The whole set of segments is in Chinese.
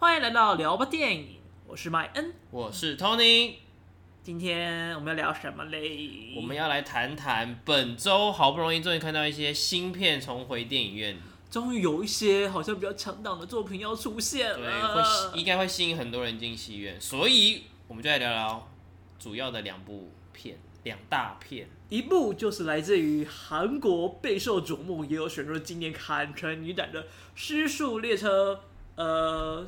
欢迎来到聊吧电影，我是麦恩，我是 Tony。今天我们要聊什么嘞？我们要来谈谈本周好不容易终于看到一些新片重回电影院，终于有一些好像比较强档的作品要出现了，对，会应该会吸引很多人进戏院，所以我们就来聊聊主要的两部片，两大片。一部就是来自于韩国备受瞩目，也有选入今年坎城影展的《失速列车》。呃，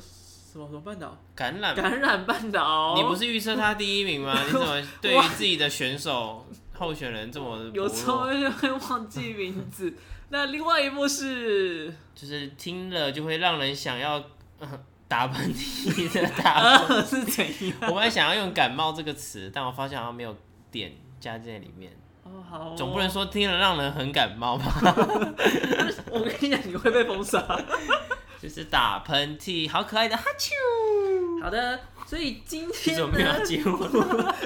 什么什么半岛？感染感染半岛。你不是预测他第一名吗？你怎么对于自己的选手候选人这么有时候会忘记名字？那另外一部是，就是听了就会让人想要、呃、打喷嚏的打喷嚏、呃、是怎样？我本来想要用感冒这个词，但我发现好像没有点加在里面。哦，好哦，总不能说听了让人很感冒吧？我跟你讲，你会被封杀。就是打喷嚏，好可爱的哈啾。好的，所以今天呢，没有结婚，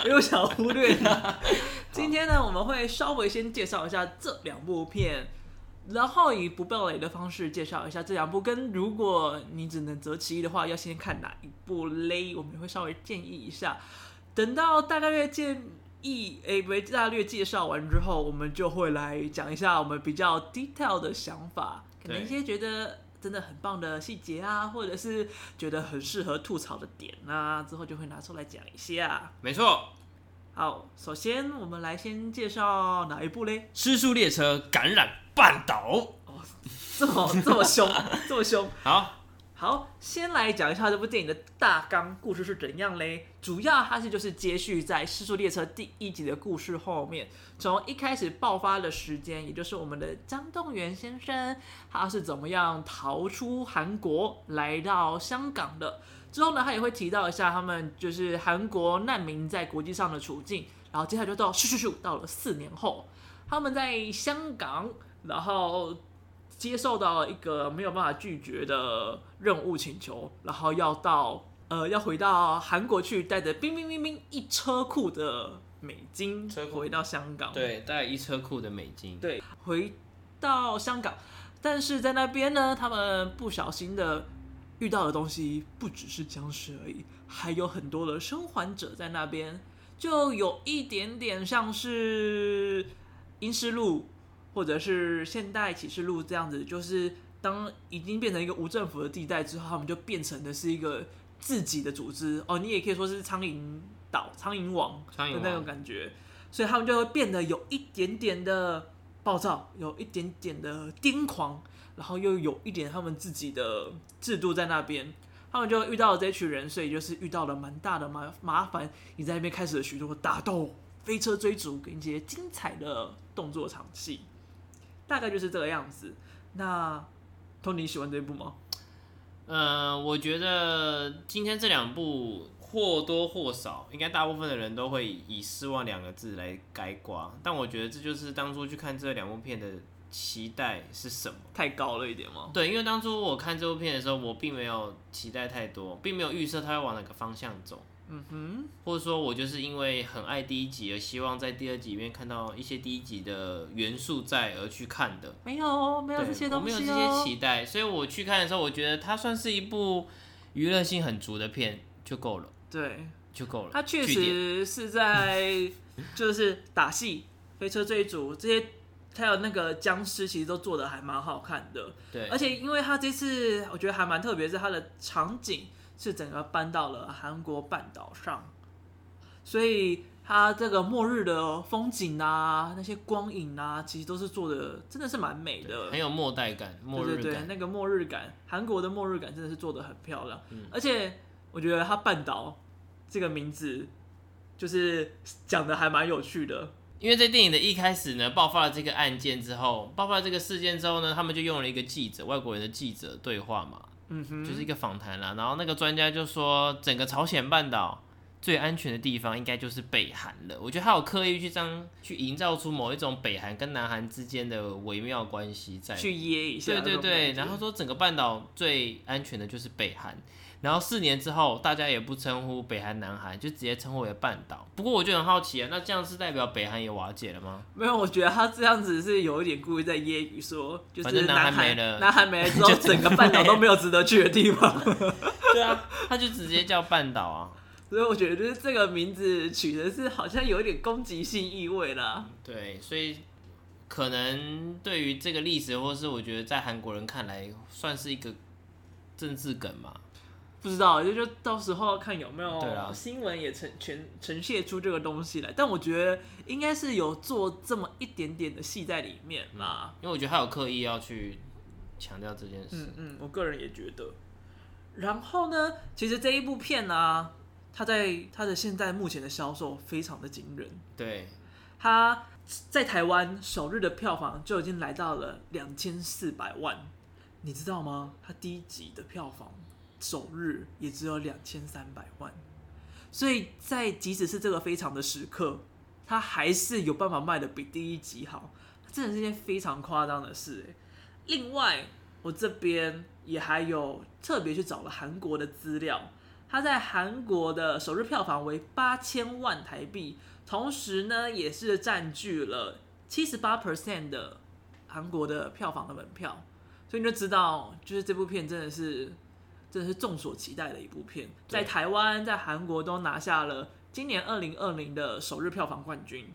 没有想忽略它。今天呢，我们会稍微先介绍一下这两部片，然后以不暴雷的方式介绍一下这两部。跟如果你只能择其一的话，要先看哪一部嘞？我们会稍微建议一下。等到大概略建议，哎，不，大略介绍完之后，我们就会来讲一下我们比较 detail 的想法，可能一些觉得。真的很棒的细节啊，或者是觉得很适合吐槽的点啊，之后就会拿出来讲一下。没错。好，首先我们来先介绍哪一部嘞？《尸速列车：感染半岛》。哦，这么这么凶，这么凶。好。好，先来讲一下这部电影的大纲故事是怎样嘞？主要它是就是接续在《尸速列车》第一集的故事后面，从一开始爆发的时间，也就是我们的张栋元先生，他是怎么样逃出韩国来到香港的。之后呢，他也会提到一下他们就是韩国难民在国际上的处境。然后接下来就到咻咻咻，到了四年后，他们在香港，然后。接受到了一个没有办法拒绝的任务请求，然后要到呃要回到韩国去，带着冰冰冰冰一车库的美金车回到香港。对，带一车库的美金。对，回到香港，但是在那边呢，他们不小心的遇到的东西不只是僵尸而已，还有很多的生还者在那边，就有一点点像是《阴尸路》。或者是现代启示录这样子，就是当已经变成一个无政府的地带之后，他们就变成的是一个自己的组织。哦，你也可以说是苍蝇岛、苍蝇王的那种感觉，所以他们就会变得有一点点的暴躁，有一点点的癫狂，然后又有一点他们自己的制度在那边，他们就遇到了这群人，所以就是遇到了蛮大的麻麻烦，你在那边开始了许多打斗、飞车追逐跟一些精彩的动作场戏。大概就是这个样子。那托尼喜欢这一部吗？呃，我觉得今天这两部或多或少，应该大部分的人都会以失望两个字来概括。但我觉得这就是当初去看这两部片的期待是什么？太高了一点吗？对，因为当初我看这部片的时候，我并没有期待太多，并没有预设它会往哪个方向走。嗯哼，或者说，我就是因为很爱第一集，而希望在第二集里面看到一些第一集的元素在而去看的。没有，没有这些东西，我没有这些期待，所以我去看的时候，我觉得它算是一部娱乐性很足的片就够了。对，就够了。它确实是在就是打戏、飞车追逐这些，还有那个僵尸，其实都做的还蛮好看的。对，而且因为它这次我觉得还蛮特别，是它的场景。是整个搬到了韩国半岛上，所以它这个末日的风景啊，那些光影啊，其实都是做的真的是蛮美的，很有末代感，末日感。对对对，那个末日感，韩国的末日感真的是做的很漂亮。嗯，而且我觉得它半岛这个名字就是讲的还蛮有趣的，因为在电影的一开始呢，爆发了这个案件之后，爆发了这个事件之后呢，他们就用了一个记者，外国人的记者对话嘛。嗯哼，就是一个访谈啦，然后那个专家就说，整个朝鲜半岛最安全的地方应该就是北韩了。我觉得他有刻意去这样去营造出某一种北韩跟南韩之间的微妙关系在，去噎一下。对对对，然后说整个半岛最安全的就是北韩。然后四年之后，大家也不称呼北韩、南韩，就直接称呼为半岛。不过我就很好奇啊，那这样是代表北韩也瓦解了吗？没有，我觉得他这样子是有一点故意在揶揄说，就是南韩没了，南韩没了之后，整个半岛都没有值得去的地方。对啊，他就直接叫半岛啊。所以我觉得就是这个名字取的是好像有一点攻击性意味啦。对，所以可能对于这个历史，或是我觉得在韩国人看来，算是一个政治梗嘛。不知道，就就到时候看有没有新闻也呈全呈现出这个东西来。但我觉得应该是有做这么一点点的戏在里面啦，因为我觉得他有刻意要去强调这件事。嗯嗯，我个人也觉得。然后呢，其实这一部片呢、啊。它在它的现在目前的销售非常的惊人，对，它在台湾首日的票房就已经来到了两千四百万，你知道吗？它第一集的票房首日也只有两千三百万，所以在即使是这个非常的时刻，它还是有办法卖得比第一集好，这真的是一件非常夸张的事。另外，我这边也还有特别去找了韩国的资料。它在韩国的首日票房为八千万台币，同时呢，也是占据了七十八 percent 的韩国的票房的门票，所以你就知道，就是这部片真的是真的是众所期待的一部片，在台湾、在韩国都拿下了今年二零二零的首日票房冠军。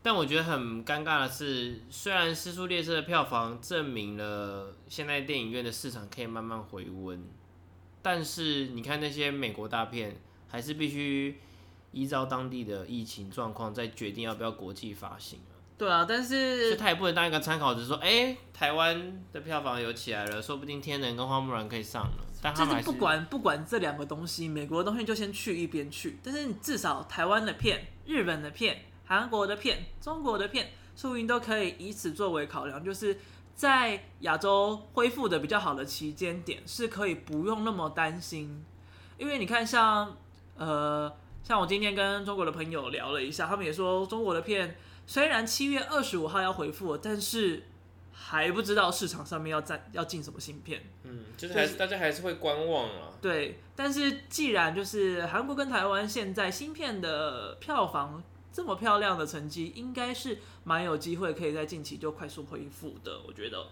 但我觉得很尴尬的是，虽然《失速列车》的票房证明了现在电影院的市场可以慢慢回温。但是你看那些美国大片，还是必须依照当地的疫情状况再决定要不要国际发行啊。对啊，但是他也不能当一个参考，只是说，哎、欸，台湾的票房有起来了，说不定《天能》跟《花木兰》可以上了。但他们还是不管不管这两个东西，美国的东西就先去一边去。但是你至少台湾的片、日本的片、韩国的片、中国的片，说不定都可以以此作为考量，就是。在亚洲恢复的比较好的期间点，是可以不用那么担心，因为你看像，像呃，像我今天跟中国的朋友聊了一下，他们也说中国的片虽然七月二十五号要回复，但是还不知道市场上面要在要进什么芯片，嗯，就是还是大家还是会观望啊。对，但是既然就是韩国跟台湾现在芯片的票房。这么漂亮的成绩，应该是蛮有机会可以在近期就快速恢复的。我觉得，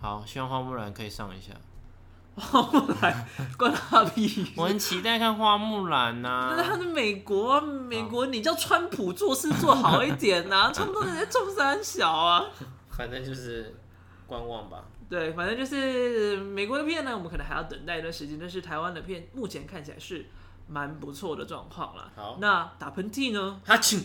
好，希望花木兰可以上一下。花木兰关他屁！我很期待看花木兰呐、啊。但是他是美国，美国你叫川普做事做好一点呐、啊，川普人家中山小啊。反正就是观望吧。对，反正就是美国的片呢，我们可能还要等待一段时间。但是台湾的片目前看起来是。蛮不错的状况啦。好，那打喷嚏呢？哈欠，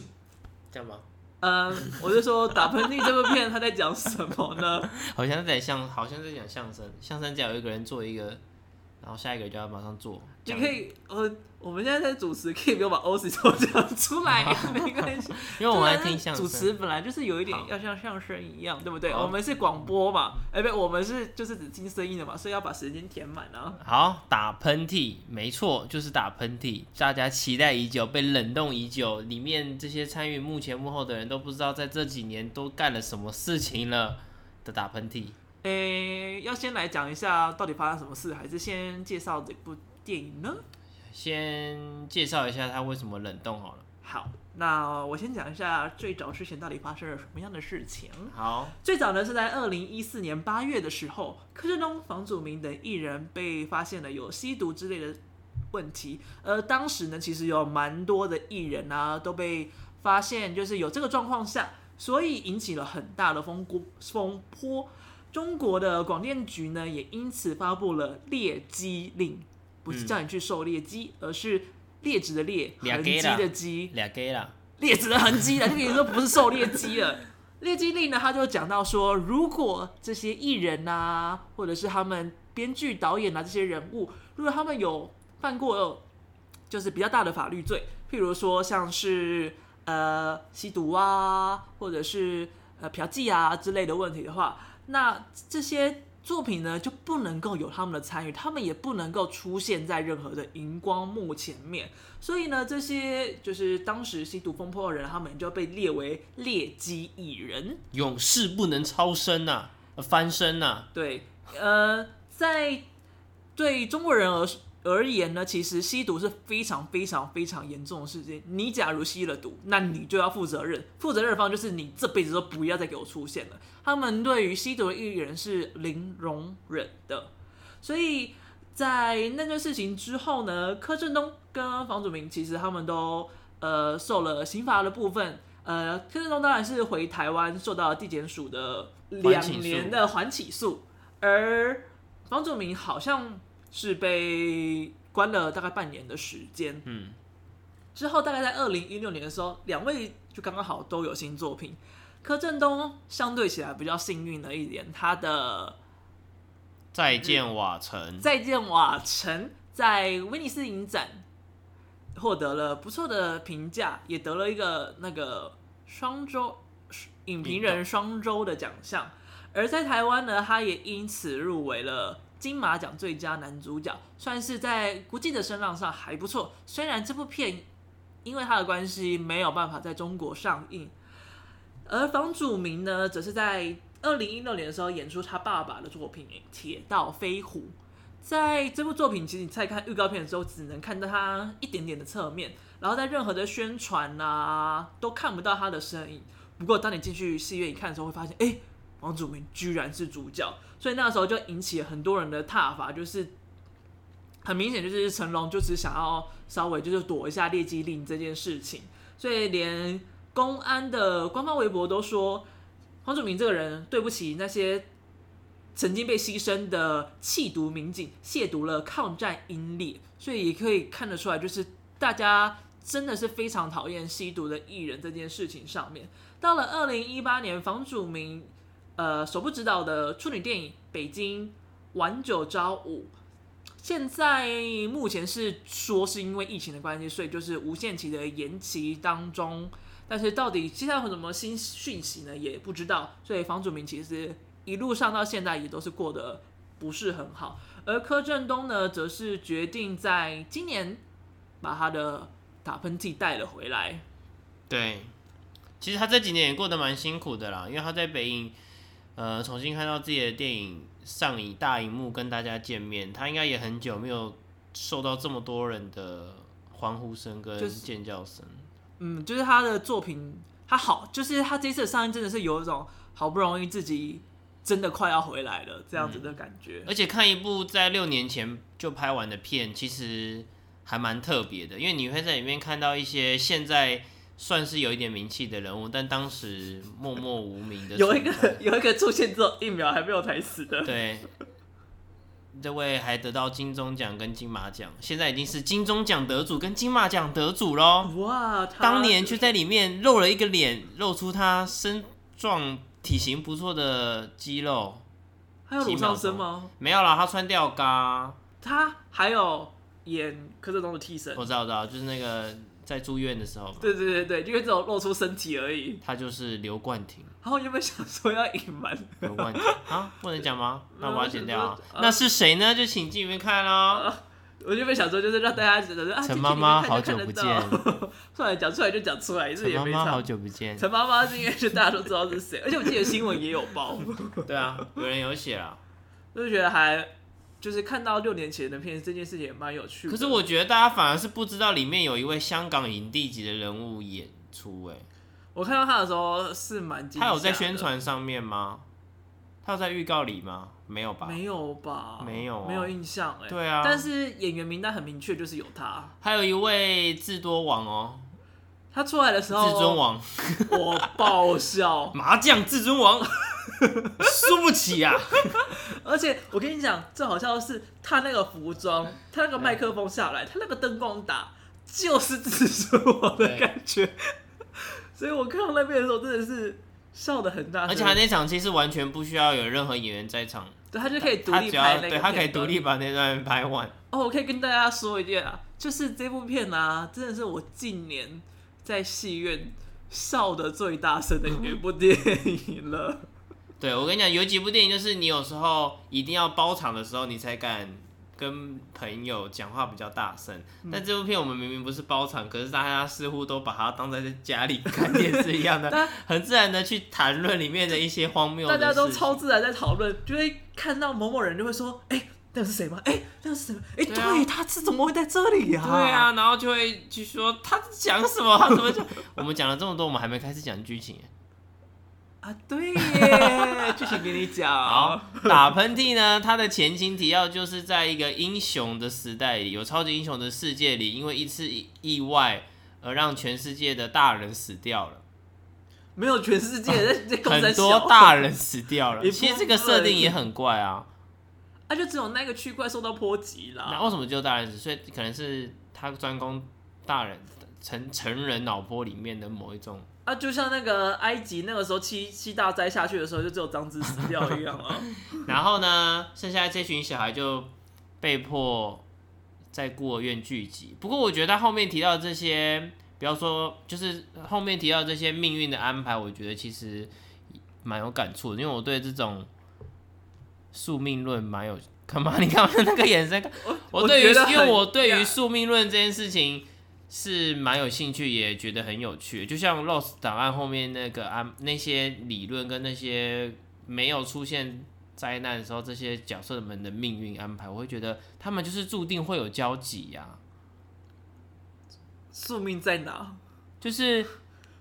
这样吗？嗯，我就说打喷嚏这部片他在讲什么呢？好像在讲，好像在讲相声。相声讲有一个人做一个，然后下一个就要马上做。你可以，呃。我们现在在主持，可以不用把 OS 都讲出来，没关系。因为我们来听相声，主持本来就是有一点要像相声一样，对不对？我们是广播嘛，哎，不，我们是就是只听声音的嘛，所以要把时间填满啊。好，打喷嚏，没错，就是打喷嚏。大家期待已久，被冷冻已久，里面这些参与幕前幕后的人都不知道在这几年都干了什么事情了的打喷嚏。诶，要先来讲一下到底发生什么事，还是先介绍这部电影呢？先介绍一下它为什么冷冻好了。好，那我先讲一下最早之前到底发生了什么样的事情。好，最早呢是在二零一四年八月的时候，柯震东、房祖名等艺人被发现了有吸毒之类的问题，而当时呢其实有蛮多的艺人啊都被发现就是有这个状况下，所以引起了很大的风波风波。中国的广电局呢也因此发布了猎鸡令。不是叫你去狩猎鸡，而是劣质的劣，痕迹的迹，劣质的痕迹了。就跟你说不是狩猎鸡了。猎鸡令呢，他就讲到说，如果这些艺人啊，或者是他们编剧、导演啊这些人物，如果他们有犯过就是比较大的法律罪，譬如说像是呃吸毒啊，或者是呃嫖妓啊之类的问题的话，那这些。作品呢就不能够有他们的参与，他们也不能够出现在任何的荧光幕前面。所以呢，这些就是当时吸毒风波的人，他们就被列为劣迹艺人，永世不能超生呐、啊，翻身呐、啊。对，呃，在对中国人而而言呢，其实吸毒是非常非常非常严重的事情。你假如吸了毒，那你就要负责任，负责任方就是你这辈子都不要再给我出现了。他们对于吸毒的艺人是零容忍的，所以在那件事情之后呢，柯震东跟房祖名其实他们都呃受了刑罚的部分。呃，柯震东当然是回台湾受到地检署的两年的缓起诉，而房祖名好像是被关了大概半年的时间。嗯，之后大概在二零一六年的时候，两位就刚刚好都有新作品。柯震东相对起来比较幸运的一点，他的。再见瓦城，再见瓦城在威尼斯影展获得了不错的评价，也得了一个那个双周影评人双周的奖项。而在台湾呢，他也因此入围了金马奖最佳男主角，算是在国际的声浪上还不错。虽然这部片因为他的关系没有办法在中国上映，而房祖名呢，则是在。二零一六年的时候，演出他爸爸的作品《铁道飞虎》。在这部作品，其实你在看预告片的时候，只能看到他一点点的侧面，然后在任何的宣传啊，都看不到他的身影。不过，当你进去戏院一看的时候，会发现，哎，房祖名居然是主角。所以那时候就引起了很多人的挞伐，就是很明显就是成龙就只想要稍微就是躲一下劣迹令这件事情。所以连公安的官方微博都说。房祖名这个人对不起那些曾经被牺牲的缉毒民警，亵渎了抗战英烈，所以也可以看得出来，就是大家真的是非常讨厌吸毒的艺人这件事情上面。到了二零一八年，房祖名呃首部执导的处女电影《北京晚九朝五》，现在目前是说是因为疫情的关系，所以就是无限期的延期当中。但是到底接下来有什么新讯息呢？也不知道。所以房祖名其实一路上到现在也都是过得不是很好。而柯震东呢，则是决定在今年把他的打喷嚏带了回来。对，其实他这几年也过得蛮辛苦的啦，因为他在北影呃重新看到自己的电影上以大荧幕跟大家见面，他应该也很久没有受到这么多人的欢呼声跟尖叫声。就是嗯，就是他的作品，他好，就是他这次的上映真的是有一种好不容易自己真的快要回来了这样子的感觉。嗯，而且看一部在六年前就拍完的片，其实还蛮特别的，因为你会在里面看到一些现在算是有一点名气的人物，但当时默默无名的。有一个 有一个出现之后一秒还没有台词的。对。这位还得到金钟奖跟金马奖，现在已经是金钟奖得主跟金马奖得主喽！哇，当年却在里面露了一个脸，露出他身壮体型不错的肌肉。还有裸上身吗？没有啦，他穿吊嘎。他还有演柯震东的替身。我知道，我知道，就是那个。在住院的时候，对对对对，因为只有露出身体而已。他就是刘冠廷。然后有没有想说要隐瞒？刘冠廷啊，不能讲吗？那我把它剪掉啊。那是谁呢？就请进里面看喽。我就没想说，就是让大家觉得啊，陈妈妈好久不见。出来 讲出来就讲出来，陈妈妈好久不见。陈妈妈是因为就大家都知道是谁，而且我记得新闻也有报。对啊，有人有写啊，就是觉得还。就是看到六年前的片，这件事情也蛮有趣的。可是我觉得大家反而是不知道里面有一位香港影帝级的人物演出哎。我看到他的时候是蛮。他有在宣传上面吗？他有在预告里吗？没有吧？没有吧？没有，没有印象哎。对啊。但是演员名单很明确，就是有他。还有一位智多王哦，他出来的时候，至尊王，我爆笑，麻将至尊王。输不起呀、啊！而且我跟你讲，最好笑的是他那个服装，他那个麦克风下来，他那个灯光打，就是至尊王的感觉。所以我看到那边的时候，真的是笑得很大声。而且他那场其实完全不需要有任何演员在场，对，他就可以独立拍那个，对，他可以独立把那段拍完。哦，我可以跟大家说一件啊，就是这部片啊，真的是我近年在戏院笑的最大声的一部电影了。对，我跟你讲，有几部电影就是你有时候一定要包场的时候，你才敢跟朋友讲话比较大声。嗯、但这部片我们明明不是包场，可是大家似乎都把它当在家里看电视一样的，很自然的去谈论里面的一些荒谬。大家都超自然在讨论，就会看到某某人就会说：“哎、欸，那是谁吗？哎、欸，那是谁？哎、欸，对，啊、他是怎么会在这里呀、啊？”对啊，然后就会去说他讲什么，他怎么讲？我们讲了这么多，我们还没开始讲剧情。啊，对耶，剧情给你讲。好，打喷嚏呢，它的前情提要就是在一个英雄的时代里，有超级英雄的世界里，因为一次意外而让全世界的大人死掉了。没有全世界，啊、很多大人死掉了。其实这个设定也很怪啊。啊，就只有那个区块受到波及了。那为什么只有大人死？所以可能是他专攻大人成成人脑波里面的某一种。啊，就像那个埃及那个时候七七大灾下去的时候，就只有张子死掉一样啊。然后呢，剩下这群小孩就被迫在孤儿院聚集。不过我觉得他后面提到这些，比方说就是后面提到这些命运的安排，我觉得其实蛮有感触的，因为我对这种。宿命论蛮有干嘛？你看我那个眼神，我对于因为我对于宿命论这件事情是蛮有兴趣，也觉得很有趣。就像《Lost 档案》后面那个啊，那些理论跟那些没有出现灾难的时候，这些角色们的命运安排，我会觉得他们就是注定会有交集呀。宿命在哪？就是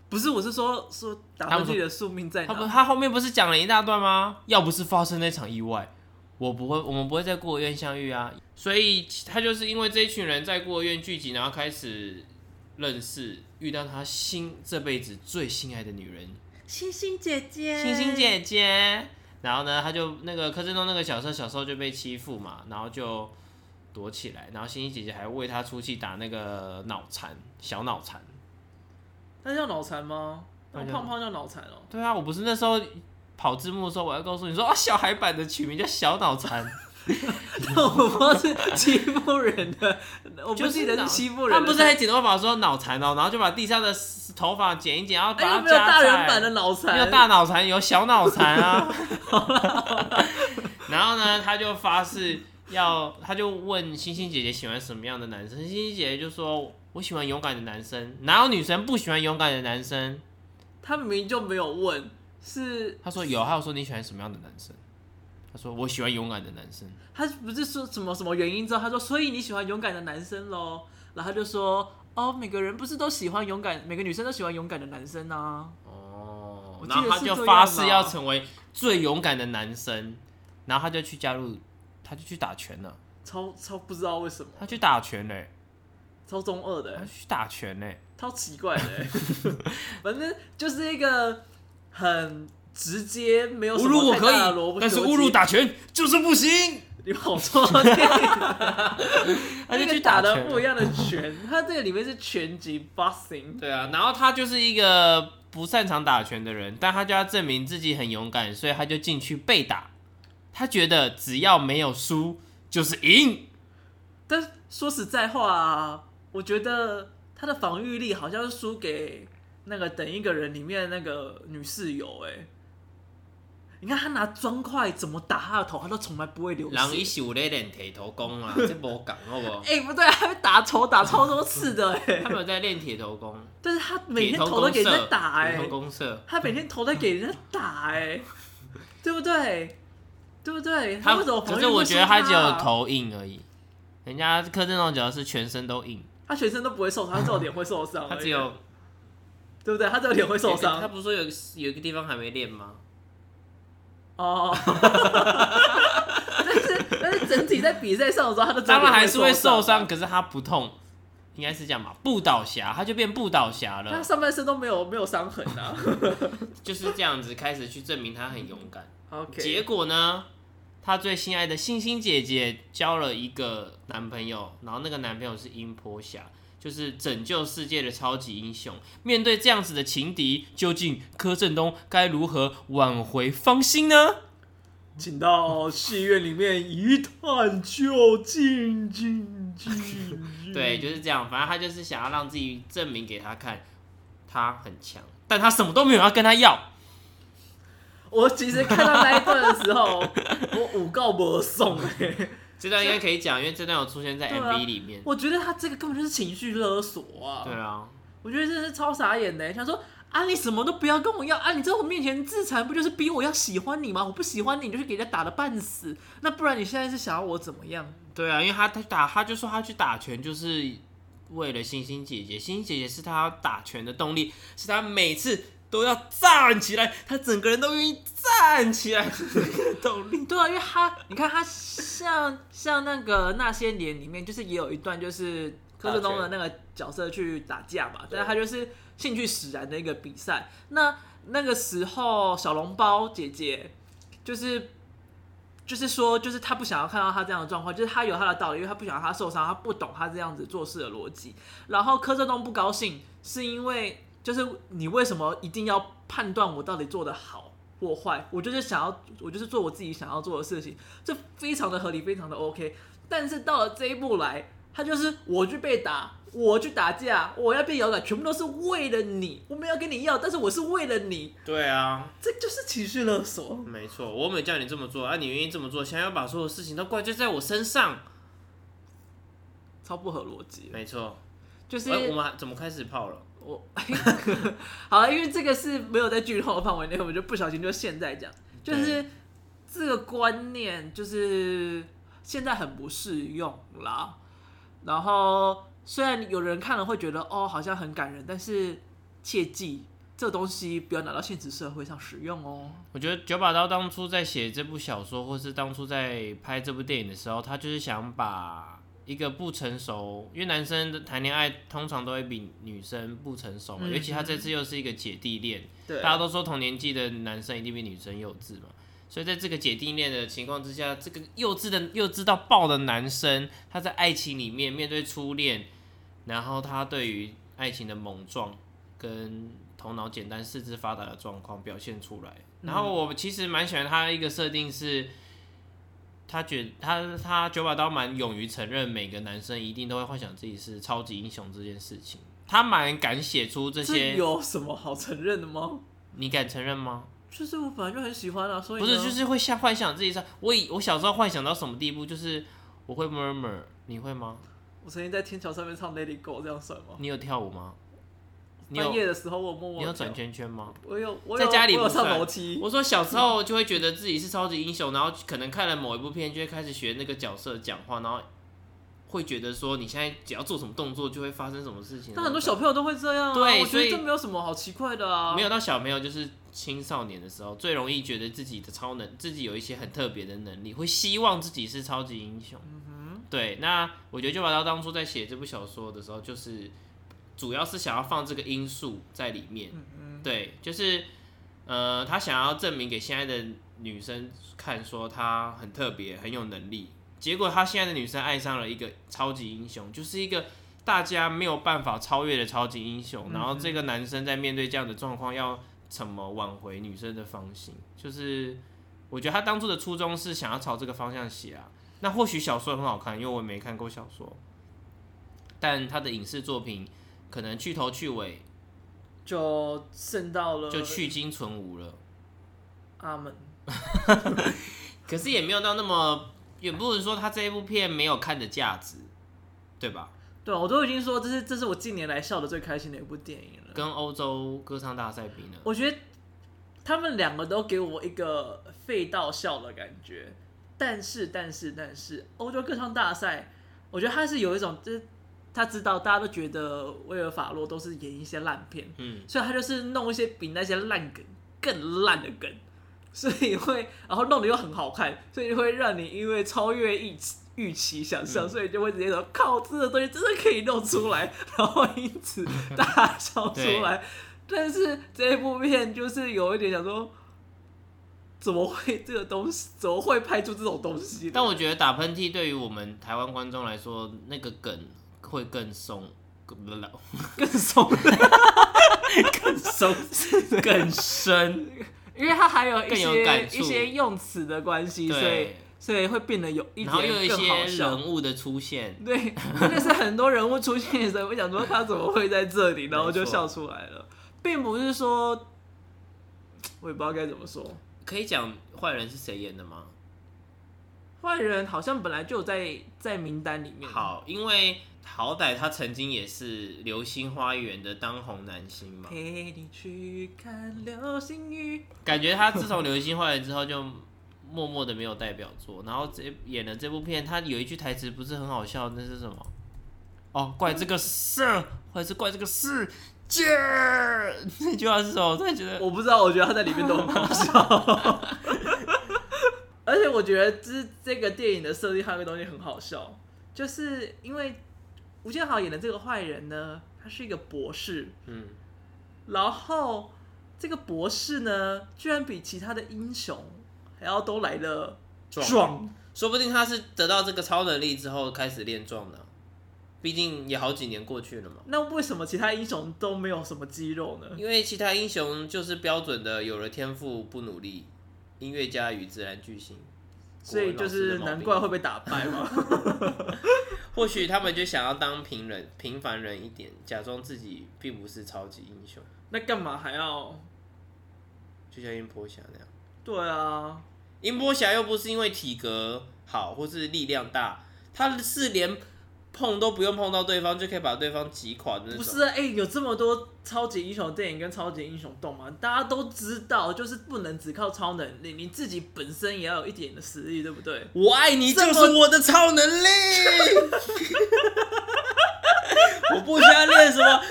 不是？我是说说打喷嚏的宿命在哪？他不，他后面不是讲了一大段吗？要不是发生那场意外。我不会，我们不会再孤儿院相遇啊，所以他就是因为这一群人在孤儿院聚集，然后开始认识，遇到他心这辈子最心爱的女人，星星姐姐，星星姐姐。然后呢，他就那个柯震东那个角色小时候就被欺负嘛，然后就躲起来，然后星星姐姐还为他出气打那个脑残，小脑残。那叫脑残吗？那胖胖叫脑残哦。对啊，我不是那时候。跑字幕的时候，我要告诉你说啊，小孩版的取名叫小脑残。我不知道是欺负人的，我不记得是欺负人。他们不是还剪头发说脑残哦，然后就把地上的头发剪一剪，然后把它加、欸、没有大人版的脑残，没有大脑残，有小脑残啊。然后呢，他就发誓要，他就问星星姐姐喜欢什么样的男生，星星姐姐就说，我喜欢勇敢的男生。哪有女生不喜欢勇敢的男生？他明明就没有问。是，他说有，他有说你喜欢什么样的男生？他说我喜欢勇敢的男生。他不是说什么什么原因之后，他说所以你喜欢勇敢的男生喽？然后他就说哦，每个人不是都喜欢勇敢，每个女生都喜欢勇敢的男生啊。哦，然后他就发誓要成为最勇敢的男生，然后他就去加入，他就去打拳了。超超不知道为什么，他去打拳嘞，超中二的，他去打拳嘞，超奇怪的，反正就是一个。很直接，没有什么太大的逻辑，但是侮辱打拳就是不行。你好说，他就去打的不一样的拳，他这个里面是拳击 boxing。对啊，然后他就是一个不擅长打拳的人，但他就要证明自己很勇敢，所以他就进去被打。他觉得只要没有输就是赢。但说实在话，我觉得他的防御力好像是输给。那个等一个人里面那个女室友，哎，你看他拿砖块怎么打他的头，他都从来不会流血。人伊是有在练铁头功啊，这无讲好不好？哎，不对，他被打头打超多次的，哎，他没有在练铁头功，但是他每天头都给人家打，哎，公社，他每天头都给人家打，哎，对不对？对不对？他为什么？可是我觉得他只有头硬而已，人家柯震东主要是全身都硬，他全身都不会受伤，他只有脸会受伤，他只有。对不对？他这个脸会受伤。他不是说有有一个地方还没练吗？哦。但是但是整体在比赛上的时候，他的当然还是会受伤，可是他不痛，应该是这样吧？不倒侠，他就变不倒侠了。他上半身都没有没有伤痕啊。就是这样子开始去证明他很勇敢。OK。结果呢？他最心爱的星星姐姐交了一个男朋友，然后那个男朋友是音波侠。就是拯救世界的超级英雄，面对这样子的情敌，究竟柯震东该如何挽回芳心呢？请到戏院里面一探究竟，竟，竟。对，就是这样。反正他就是想要让自己证明给他看，他很强，但他什么都没有要跟他要。我其实看到那一段的时候，我五告不送哎。这段应该可以讲，因为这段有出现在 MV 里面。啊、我觉得他这个根本就是情绪勒索啊！对啊，我觉得这是超傻眼的。想说啊，你什么都不要跟我要啊，你在我面前自残，不就是逼我要喜欢你吗？我不喜欢你，你就去给人家打的半死。那不然你现在是想要我怎么样？对啊，因为他他打，他就说他去打拳就是为了星星姐姐，星星姐姐是他打拳的动力，是他每次都要站起来，他整个人都愿意站起来，动力。对啊，因为他，你看他像像那个那些年里面，就是也有一段就是柯震东的那个角色去打架嘛，但是他就是兴趣使然的一个比赛。那那个时候小笼包姐姐就是就是说，就是他不想要看到他这样的状况，就是他有他的道理，因为他不想让他受伤，他不懂他这样子做事的逻辑。然后柯震东不高兴，是因为。就是你为什么一定要判断我到底做的好或坏？我就是想要，我就是做我自己想要做的事情，这非常的合理，非常的 OK。但是到了这一步来，他就是我去被打，我去打架，我要被摇杆，全部都是为了你，我没有跟你要，但是我是为了你。对啊，这就是情绪勒索。没错，我没叫你这么做，啊，你愿意这么做，想要把所有事情都怪罪在我身上，超不合逻辑。没错，就是、欸、我们怎么开始泡了？我 好了，因为这个是没有在剧透的范围内，我们就不小心就现在讲，就是这个观念就是现在很不适用啦。然后虽然有人看了会觉得哦，好像很感人，但是切记这个东西不要拿到现实社会上使用哦。我觉得九把刀当初在写这部小说，或是当初在拍这部电影的时候，他就是想把。一个不成熟，因为男生的谈恋爱通常都会比女生不成熟嘛，嗯、尤其他这次又是一个姐弟恋，对，大家都说同年纪的男生一定比女生幼稚嘛，所以在这个姐弟恋的情况之下，这个幼稚的幼稚到爆的男生，他在爱情里面面对初恋，然后他对于爱情的莽撞跟头脑简单、四肢发达的状况表现出来，然后我其实蛮喜欢他的一个设定是。他觉得他他九把刀蛮勇于承认每个男生一定都会幻想自己是超级英雄这件事情，他蛮敢写出这些。这有什么好承认的吗？你敢承认吗？就是我本来就很喜欢啊，所以不是就是会像幻想自己是。我以我小时候幻想到什么地步，就是我会 murmur，你会吗？我曾经在天桥上面唱 Let It Go，这样算吗？你有跳舞吗？半夜的时候我默默。你有转圈圈吗？我有，我在家里不上楼梯。我说小时候就会觉得自己是超级英雄，然后可能看了某一部片，就会开始学那个角色讲话，然后会觉得说你现在只要做什么动作就会发生什么事情。但很多小朋友都会这样啊。对，我觉得这没有什么好奇怪的啊。没有到小朋友，就是青少年的时候，最容易觉得自己的超能，自己有一些很特别的能力，会希望自己是超级英雄。嗯哼。对，那我觉得就把他当初在写这部小说的时候，就是。主要是想要放这个因素在里面，对，就是，呃，他想要证明给现在的女生看，说他很特别，很有能力。结果他现在的女生爱上了一个超级英雄，就是一个大家没有办法超越的超级英雄。然后这个男生在面对这样的状况，要怎么挽回女生的芳心？就是我觉得他当初的初衷是想要朝这个方向写啊。那或许小说很好看，因为我没看过小说，但他的影视作品。可能去头去尾，就剩到了，就去精存无了。阿门。可是也没有到那么，也不是说他这一部片没有看的价值，对吧？对，我都已经说这是这是我近年来笑的最开心的一部电影了。跟欧洲歌唱大赛比呢？我觉得他们两个都给我一个废到笑的感觉，但是但是但是欧洲歌唱大赛，我觉得它是有一种就是。他知道大家都觉得威尔法洛都是演一些烂片，嗯，所以他就是弄一些比那些烂梗更烂的梗，所以会然后弄得又很好看，所以会让你因为超越预预期想象，嗯，所以就会直接说靠，这个东西真的可以弄出来，然后因此大笑出来。但是这一部片就是有一点想说，怎么会这个东西怎么会拍出这种东西？但我觉得打喷嚏对于我们台湾观众来说，那个梗。会更松，更老，更松，更松，更深，因为它还有一些一些用词的关系，所以所以会变得有一点更好笑，然后有一些人物的出现，对，真的是很多人物出现的时候，我想说他怎么会在这里，然后就笑出来了，并不是说，我也不知道该怎么说，可以讲坏人是谁演的吗？坏人好像本来就在在名单里面，好，因为。好歹他曾经也是《流星花园》的当红男星嘛。陪你去看流星雨。感觉他自从《流星花园》之后就默默的没有代表作，然后这演了这部片，他有一句台词不是很好笑，那是什么？哦，怪这个事，或者是怪这个事，劲儿，那句话是什么？我突然觉得，我不知道，我觉得他在里面都很好笑。而且我觉得这这个电影的设定还有一个东西很好笑，就是因为吴建豪演的这个坏人呢，他是一个博士，嗯，然后这个博士呢，居然比其他的英雄还要都来的壮，壮说不定他是得到这个超能力之后开始练壮的，毕竟也好几年过去了嘛。那为什么其他英雄都没有什么肌肉呢？因为其他英雄就是标准的有了天赋不努力。音乐家与自然巨星，所以就是难怪会被打败嘛。或许他们就想要当平人、平凡人一点，假装自己并不是超级英雄。那干嘛还要？就像音波侠那样。对啊，音波侠又不是因为体格好或是力量大，他是连。碰都不用碰到对方就可以把对方击垮的那种。不是哎、欸，有这么多超级英雄电影跟超级英雄动漫，大家都知道，就是不能只靠超能力，你自己本身也要有一点的实力，对不对？我爱你就是我的超能力。我不需要练什么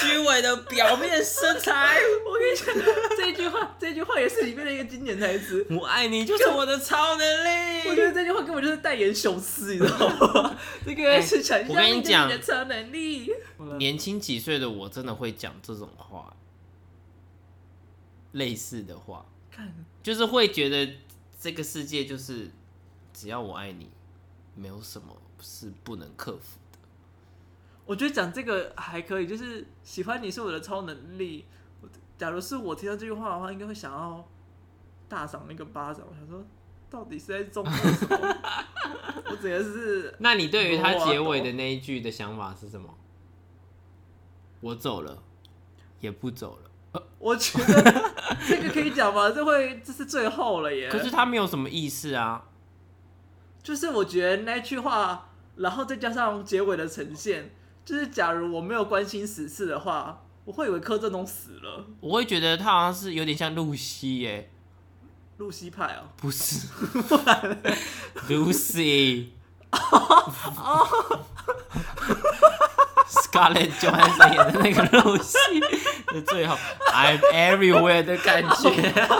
虚伪的表面身材。我跟你讲，这句话，这句话也是里面的一个经典台词。我爱你就是我的超能力。我觉得这句话根本就是代言雄狮，你知道吗？这个是想象你的超能力。年轻几岁的我真的会讲这种话，类似的话，看就是会觉得这个世界就是只要我爱你，没有什么是不能克服。我觉得讲这个还可以，就是喜欢你是我的超能力。假如是我听到这句话的话，应该会想要大赏那个巴掌。我想说，到底是在中什么？我整个是……那你对于他结尾的那一句的想法是什么？我走了，也不走了。我觉得这个可以讲吗？这会这是最后了耶。可是他没有什么意思啊。就是我觉得那句话，然后再加上结尾的呈现。就是假如我没有关心时事的话，我会以为柯震东死了。我会觉得他好像是有点像露西耶，露西派哦、喔，不是，Lucy。Scarlett Johansson 演的那个露西的最后，I'm everywhere 的感觉，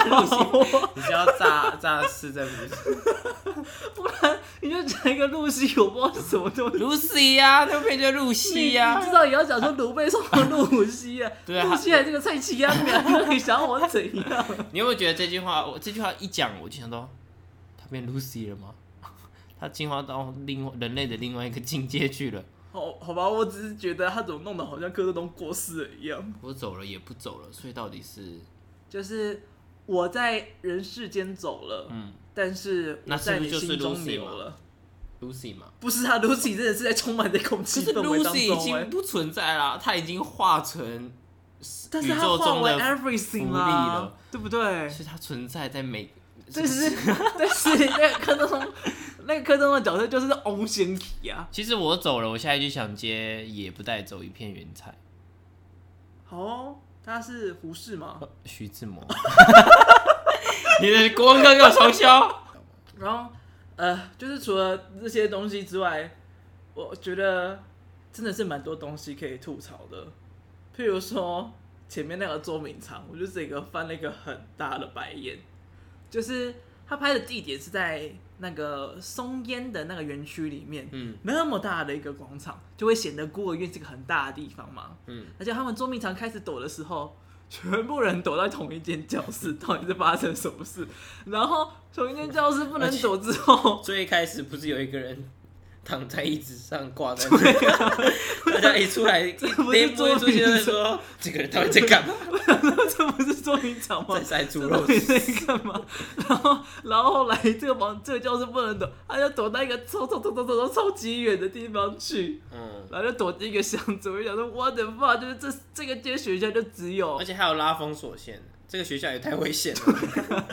露西，你就要炸炸死在露西，不然你就讲一个露西，我不知道是什么东西。露西呀，那配叫露西呀，你知道也要讲说卢贝送的露西啊，对啊，露西还是个蔡奇亚苗，你想我怎样？你有没有觉得这句话，我这句话一讲，我就想到他变露西了吗？他进化到另人类的另外一个境界去了。好，好吧，我只是觉得他怎么弄得好像柯震东过世了一样。我走了也不走了，所以到底是就是我在人世间走了，嗯，但是我在你心中留了。Lucy 嘛？不是他，Lucy 真的是在充满在空气氛围当中。Lucy 已经不存在了，他已经化成但是他化为 everything 了，对不对？是他存在在每，但是但是那个柯震东。那个柯震东的角色就是翁仙体啊。其实我走了，我下一句想接，也不带走一片云彩。好、哦，他是胡适吗？徐志摩。你的国文课给我重修。然后，呃，就是除了这些东西之外，我觉得真的是蛮多东西可以吐槽的。譬如说前面那个捉迷藏，我就这个翻了一个很大的白眼，就是他拍的地点是在。那个松烟的那个园区里面，嗯，那么大的一个广场，就会显得孤儿院是个很大的地方嘛，嗯，而且他们捉迷藏开始躲的时候，全部人躲在同一间教室，到底是发生什么事？然后同一间教室不能躲之后，最开始不是有一个人？躺在椅子上挂在那个，大家一出来，这不是捉迷藏，说这个人到底在干嘛？这不是捉迷藏吗？在塞猪肉，在干嘛？然后，然后后来这个房，这个教室不能躲，他就躲到一个超超超超超超级远的地方去。嗯，然后就躲进一个箱子。我就想说，What the fuck？就是这这个间学校就只有，而且还有拉封锁线，这个学校也太危险了。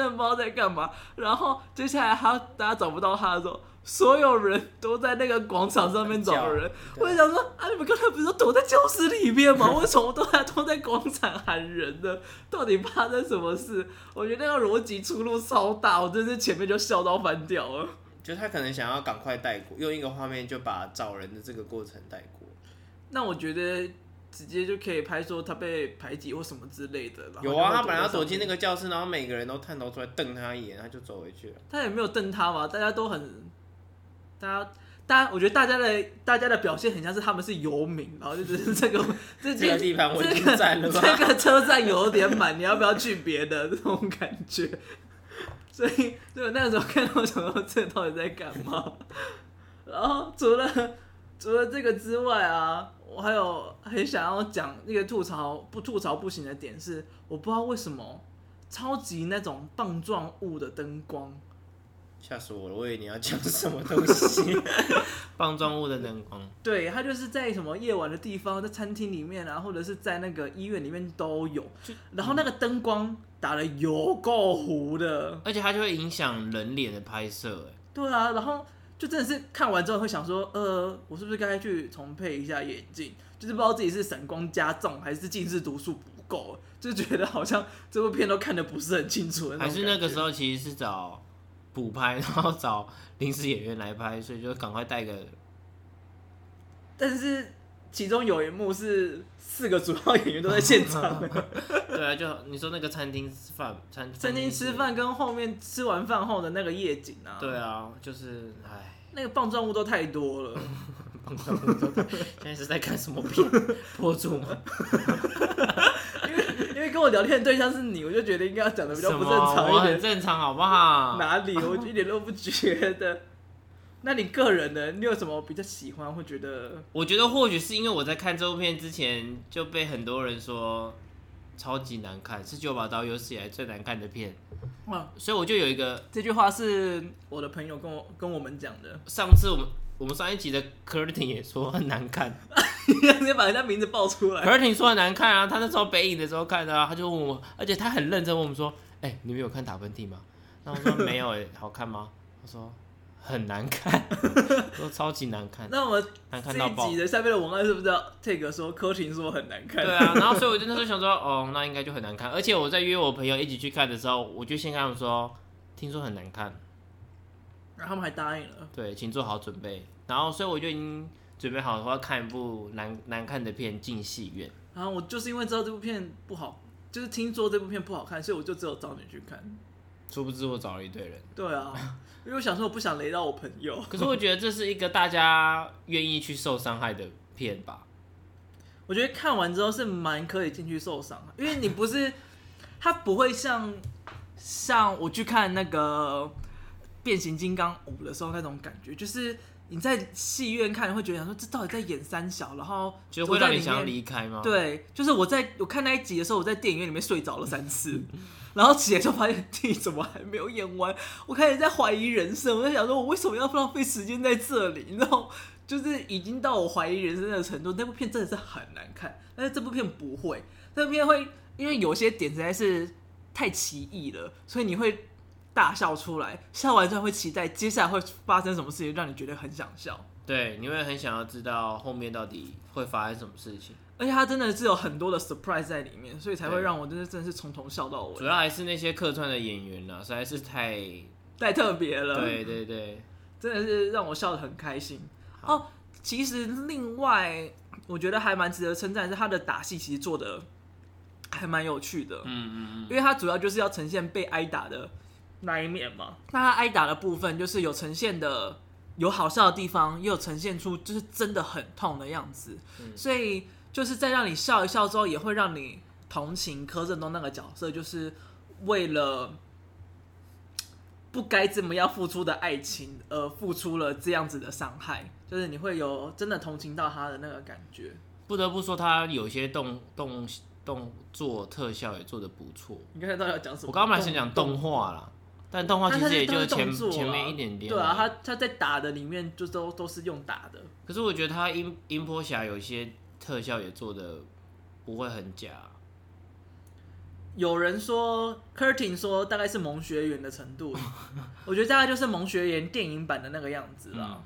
真的不知道在干嘛。然后接下来他大家找不到他的时候。所有人都在那个广场上面找人，我就想说啊，你们刚才不是都躲在教室里面吗？为什么都在都在广场喊人呢？到底发生什么事？我觉得那个逻辑出入超大，我真是前面就笑到翻掉了。就他可能想要赶快带过，用一个画面就把找人的这个过程带过。那我觉得直接就可以拍说他被排挤或什么之类的。有啊，他本来要走进那个教室，然后每个人都探头出来瞪他一眼，他就走回去了。他也没有瞪他嘛，大家都很，大家，大家，我觉得大家的大家的表现很像是他们是游民，然后就只是 这个这这个地盘我已经占了吧，这个车站有点满，你要不要去别的这种感觉？所以，对那个时候看到想说这到底在干嘛？然后除了除了这个之外啊，我还有很想要讲那个吐槽不吐槽不行的点是，我不知道为什么超级那种棒状物的灯光，吓死我了！我以为你要讲什么东西？棒状物的灯光，对，它就是在什么夜晚的地方，在餐厅里面啊，或者是在那个医院里面都有。然后那个灯光打的有够糊的，而且它就会影响人脸的拍摄。哎，对啊，然后。就真的是看完之后会想说，呃，我是不是该去重配一下眼镜？就是不知道自己是散光加重还是近视度数不够，就觉得好像这部片都看得不是很清楚。还是那个时候其实是找补拍，然后找临时演员来拍，所以就赶快带个。但是其中有一幕是四个主要演员都在现场。对啊，就你说那个餐厅吃饭，餐餐厅吃饭跟后面吃完饭后的那个夜景啊。对啊，就是唉。那个棒状物都太多了，棒状物都太……现在是在看什么片？播主吗？因为因为跟我聊天的对象是你，我就觉得应该要讲的比较不正常一点。我很正常，好不好？哪里？我一点都不觉得。那你个人呢？你有什么比较喜欢？会觉得？我觉得或许是因为我在看这部片之前就被很多人说超级难看，是九把刀有史以来最难看的片。哇！所以我就有一个这句话是我的朋友跟我跟我们讲的。上次我们我们上一集的 Curtin 也说很难看，你直接把人家名字报出来。Curtin 说很难看啊，他那时候北影的时候看的啊，他就问我，而且他很认真问我们说：“哎、欸，你们有看打喷嚏吗？”然后我说：“没有。”哎，好看吗？他说。很难看，都超级难看。那我们这一集的下面的文案是不是要 take 说柯廷说很难看？对啊，然后所以我就那时候想说，哦，那应该就很难看。而且我在约我朋友一起去看的时候，我就先跟他们说，听说很难看，然后他们还答应了。对，请做好准备。然后所以我就已经准备好了，我要看一部难难看的片进戏院。然后我就是因为知道这部片不好，就是听说这部片不好看，所以我就只有找你去看。殊不知我找了一堆人。对啊。因为我想说，我不想雷到我朋友。可是我觉得这是一个大家愿意去受伤害的片吧。我觉得看完之后是蛮可以进去受伤，因为你不是，他不会像像我去看那个变形金刚五的时候那种感觉，就是你在戏院看会觉得说这到底在演三小，然后就会让你想要离开吗？对，就是我在我看那一集的时候，我在电影院里面睡着了三次。然后起来就发现自己怎么还没有演完，我开始在怀疑人生。我在想说，我为什么要浪费时间在这里？然后就是已经到我怀疑人生的程度。那部片真的是很难看，但是这部片不会，这部片会因为有些点实在是太奇异了，所以你会大笑出来。笑完之后会期待接下来会发生什么事情，让你觉得很想笑。对，你会很想要知道后面到底会发生什么事情。而且它真的是有很多的 surprise 在里面，所以才会让我真的真的是从头笑到尾。主要还是那些客串的演员呢，实在是太太特别了。对对对，真的是让我笑得很开心。哦，其实另外我觉得还蛮值得称赞，是他的打戏其实做的还蛮有趣的。嗯嗯嗯，因为他主要就是要呈现被挨打的那一面嘛。那他挨打的部分就是有呈现的有好笑的地方，也有呈现出就是真的很痛的样子，嗯、所以。就是在让你笑一笑之后，也会让你同情柯震东那个角色，就是为了不该这么要付出的爱情而付出了这样子的伤害，就是你会有真的同情到他的那个感觉。不得不说，他有些动动动作特效也做得不错。你刚才到底要讲什么？我刚刚本来想讲动画啦，但动画其实也就是前前面一点点。对啊，他他在打的里面就都都是用打的。可是我觉得他音音波侠有一些。特效也做的不会很假。有人说，Curtin 说大概是萌学园的程度，我觉得大概就是萌学园电影版的那个样子啦。嗯、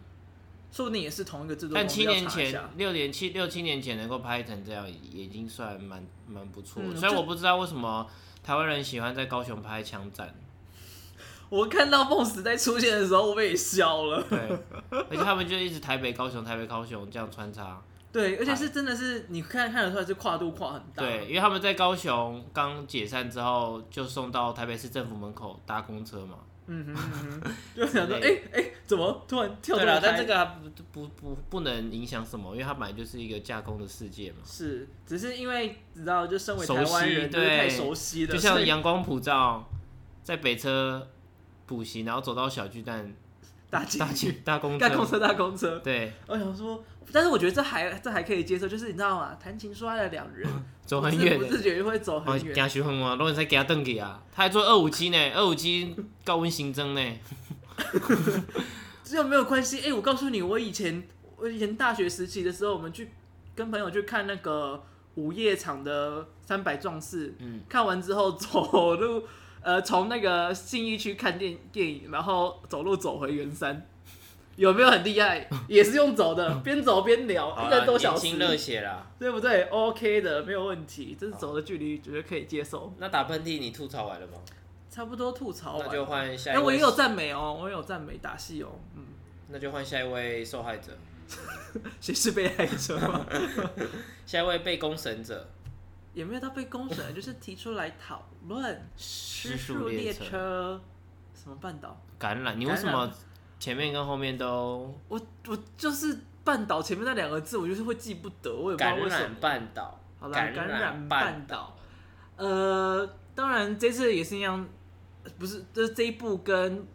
说不定也是同一个制作。但七年前、六年七六七年前能够拍成这样，也已经算蛮蛮不错。嗯、所以我不知道为什么台湾人喜欢在高雄拍枪战。我看到 BOSS 在出现的时候，我被笑了。对，而且他们就一直台北高雄台北高雄这样穿插。对，而且是真的是你看看得出来是跨度跨很大。对，因为他们在高雄刚解散之后，就送到台北市政府门口搭公车嘛。嗯哼嗯哼，就想说，哎哎、欸欸，怎么突然跳出来？但这个不不不不能影响什么，因为它本来就是一个架空的世界嘛。是，只是因为你知道，就身为台湾人，对，太熟悉了。就像阳光普照，在北车补习，然后走到小巨蛋，大大大公车，大公车，大公车。对，我想说，但是我觉得这还这还可以接受，就是你知道吗？谈情说爱的两人。走很远，不自觉会走很远。行学分啊，都是在给他登记啊。他还做二五七呢，二五七高温新增呢。这又没有关系。哎、欸，我告诉你，我以前我以前大学时期的时候，我们去跟朋友去看那个午夜场的三百壮士。嗯。看完之后走路，呃，从那个信义区看电电影，然后走路走回圆山。有没有很厉害？也是用走的，边走边聊，一个多小时，年轻热血啦，对不对？OK 的，没有问题。这是走的距离，觉得可以接受。那打喷嚏，你吐槽完了吗？差不多吐槽完。那就换下一位。哎、欸，我也有赞美哦，我也有赞美打戏哦。嗯，那就换下一位受害者。谁是被害者吗？下一位被攻神者。也没有到被公审，就是提出来讨论。失速列车。什么半岛？感染？你为什么？前面跟后面都，我我就是半岛前面那两个字，我就是会记不得，我也不知道为什么。感染半岛，好了，感染半岛。呃，当然这次也是一样，不是，就是这一部跟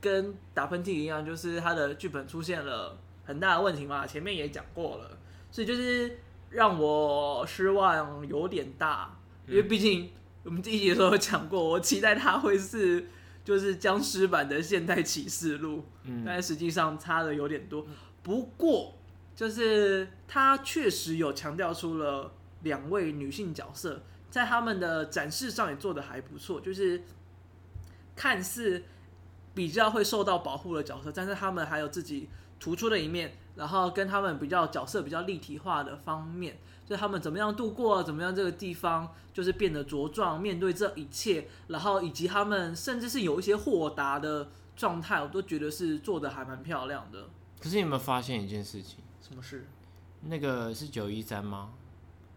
跟打喷嚏一样，就是它的剧本出现了很大的问题嘛，前面也讲过了，所以就是让我失望有点大，因为毕竟我们第一集的时候有讲过，我期待它会是。就是僵尸版的《现代启示录》，嗯，但实际上差的有点多。不过，就是它确实有强调出了两位女性角色，在他们的展示上也做的还不错。就是看似比较会受到保护的角色，但是他们还有自己突出的一面，然后跟他们比较角色比较立体化的方面。就他们怎么样度过，怎么样这个地方就是变得茁壮，面对这一切，然后以及他们甚至是有一些豁达的状态，我都觉得是做的还蛮漂亮的。可是你有没有发现一件事情？什么事？那个是九一三吗？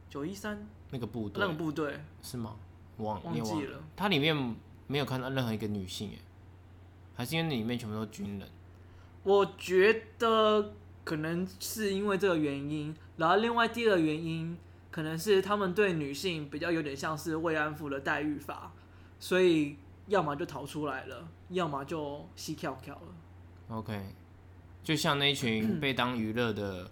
九一三那个部队，那个部队是吗？忘忘记了。它里面没有看到任何一个女性，哎，还是因为里面全部都是军人？我觉得。可能是因为这个原因，然后另外第二个原因，可能是他们对女性比较有点像是慰安妇的待遇法，所以要么就逃出来了，要么就死翘翘了。OK，就像那群被当娱乐的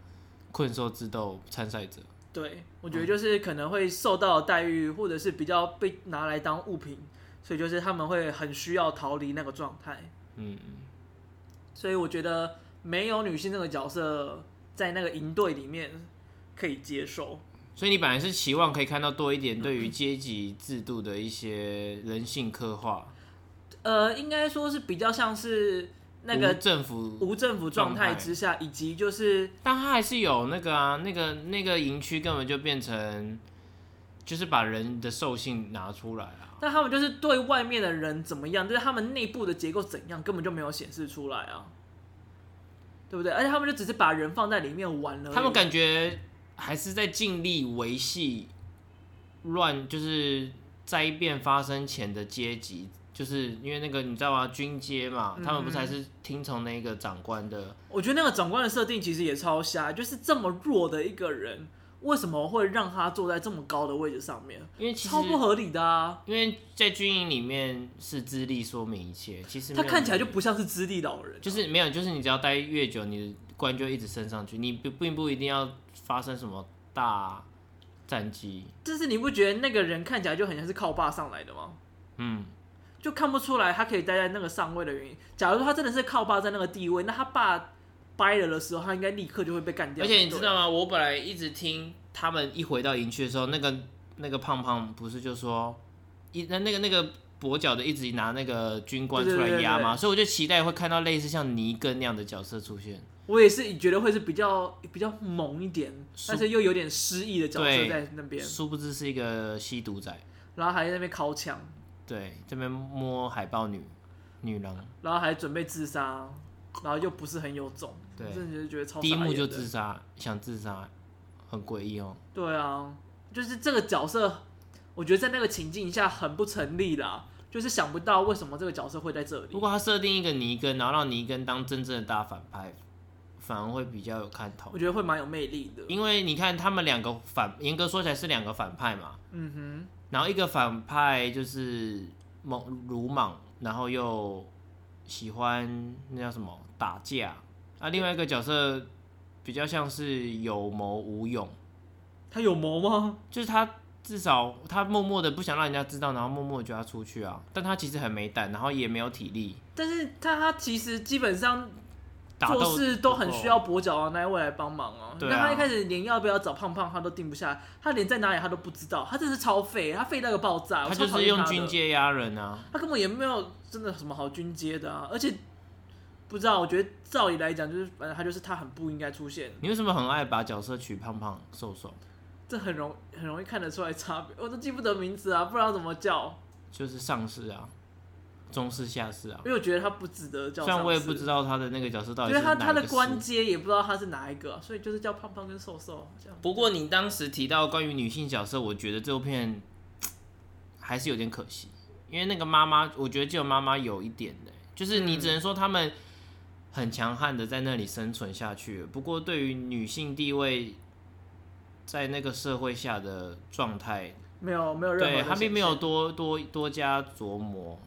困兽之斗参赛者。对，我觉得就是可能会受到待遇，或者是比较被拿来当物品，所以就是他们会很需要逃离那个状态。嗯嗯，所以我觉得。没有女性这个角色在那个营队里面可以接受，所以你本来是期望可以看到多一点对于阶级制度的一些人性刻画。呃，应该说是比较像是那个政府无政府状态之下，以及就是，但他还是有那个啊，那个那个营区根本就变成就是把人的兽性拿出来啊，但他们就是对外面的人怎么样，就是他们内部的结构怎样，根本就没有显示出来啊。对不对？而且他们就只是把人放在里面玩了。他们感觉还是在尽力维系乱，就是灾变发生前的阶级，就是因为那个你知道吗？军阶嘛，嗯、他们不是还是听从那个长官的？我觉得那个长官的设定其实也超瞎，就是这么弱的一个人。为什么会让他坐在这么高的位置上面？因为其实超不合理的啊！因为在军营里面是资历说明一切，其实他看起来就不像是资历老人，就是没有，就是你只要待越久，你的官就一直升上去，你并并不一定要发生什么大战绩。但是你不觉得那个人看起来就很像是靠爸上来的吗？嗯，就看不出来他可以待在那个上位的原因。假如说他真的是靠爸在那个地位，那他爸。掰了的时候，他应该立刻就会被干掉。而且你知道吗？我本来一直听他们一回到营区的时候，那个那个胖胖不是就说一那那个那个跛脚的一直拿那个军官出来压嘛，所以我就期待会看到类似像尼根那样的角色出现。我也是觉得会是比较比较猛一点，但是又有点失意的角色在那边。殊不知是一个吸毒仔，然后还在那边靠枪，对，这边摸海豹女女郎，然后还准备自杀。然后又不是很有种，对，真的觉得超。第一幕就自杀，想自杀，很诡异哦。对啊，就是这个角色，我觉得在那个情境下很不成立啦，就是想不到为什么这个角色会在这里。如果他设定一个尼根，然后让尼根当真正的大反派，反而会比较有看头。我觉得会蛮有魅力的，因为你看他们两个反，严格说起来是两个反派嘛。嗯哼。然后一个反派就是猛鲁莽，然后又喜欢那叫什么打架啊。另外一个角色比较像是有谋无勇。他有谋吗？就是他至少他默默的不想让人家知道，然后默默的就要出去啊。但他其实很没胆，然后也没有体力。但是他他其实基本上。做事都很需要跛脚啊，那一位来帮忙啊。那、啊、他一开始连要不要找胖胖，他都定不下来，他连在哪里他都不知道，他真是超废，他废到个爆炸。他就是用军阶压人啊，他根本也没有真的什么好军阶的啊，而且不知道，我觉得照理来讲，就是反正他就是他很不应该出现。你为什么很爱把角色取胖胖瘦瘦？这很容很容易看得出来差别，我都记不得名字啊，不知道怎么叫。就是上士啊。中士下士啊，因为我觉得他不值得叫。虽然我也不知道他的那个角色到底是哪一个。因为他他的官阶也不知道他是哪一个，所以就是叫胖胖跟瘦瘦这样。不过你当时提到关于女性角色，我觉得这部片还是有点可惜，因为那个妈妈，我觉得只有妈妈有一点的，就是你只能说他们很强悍的在那里生存下去。不过对于女性地位在那个社会下的状态，没有没有任何，对他并没有多多多加琢磨。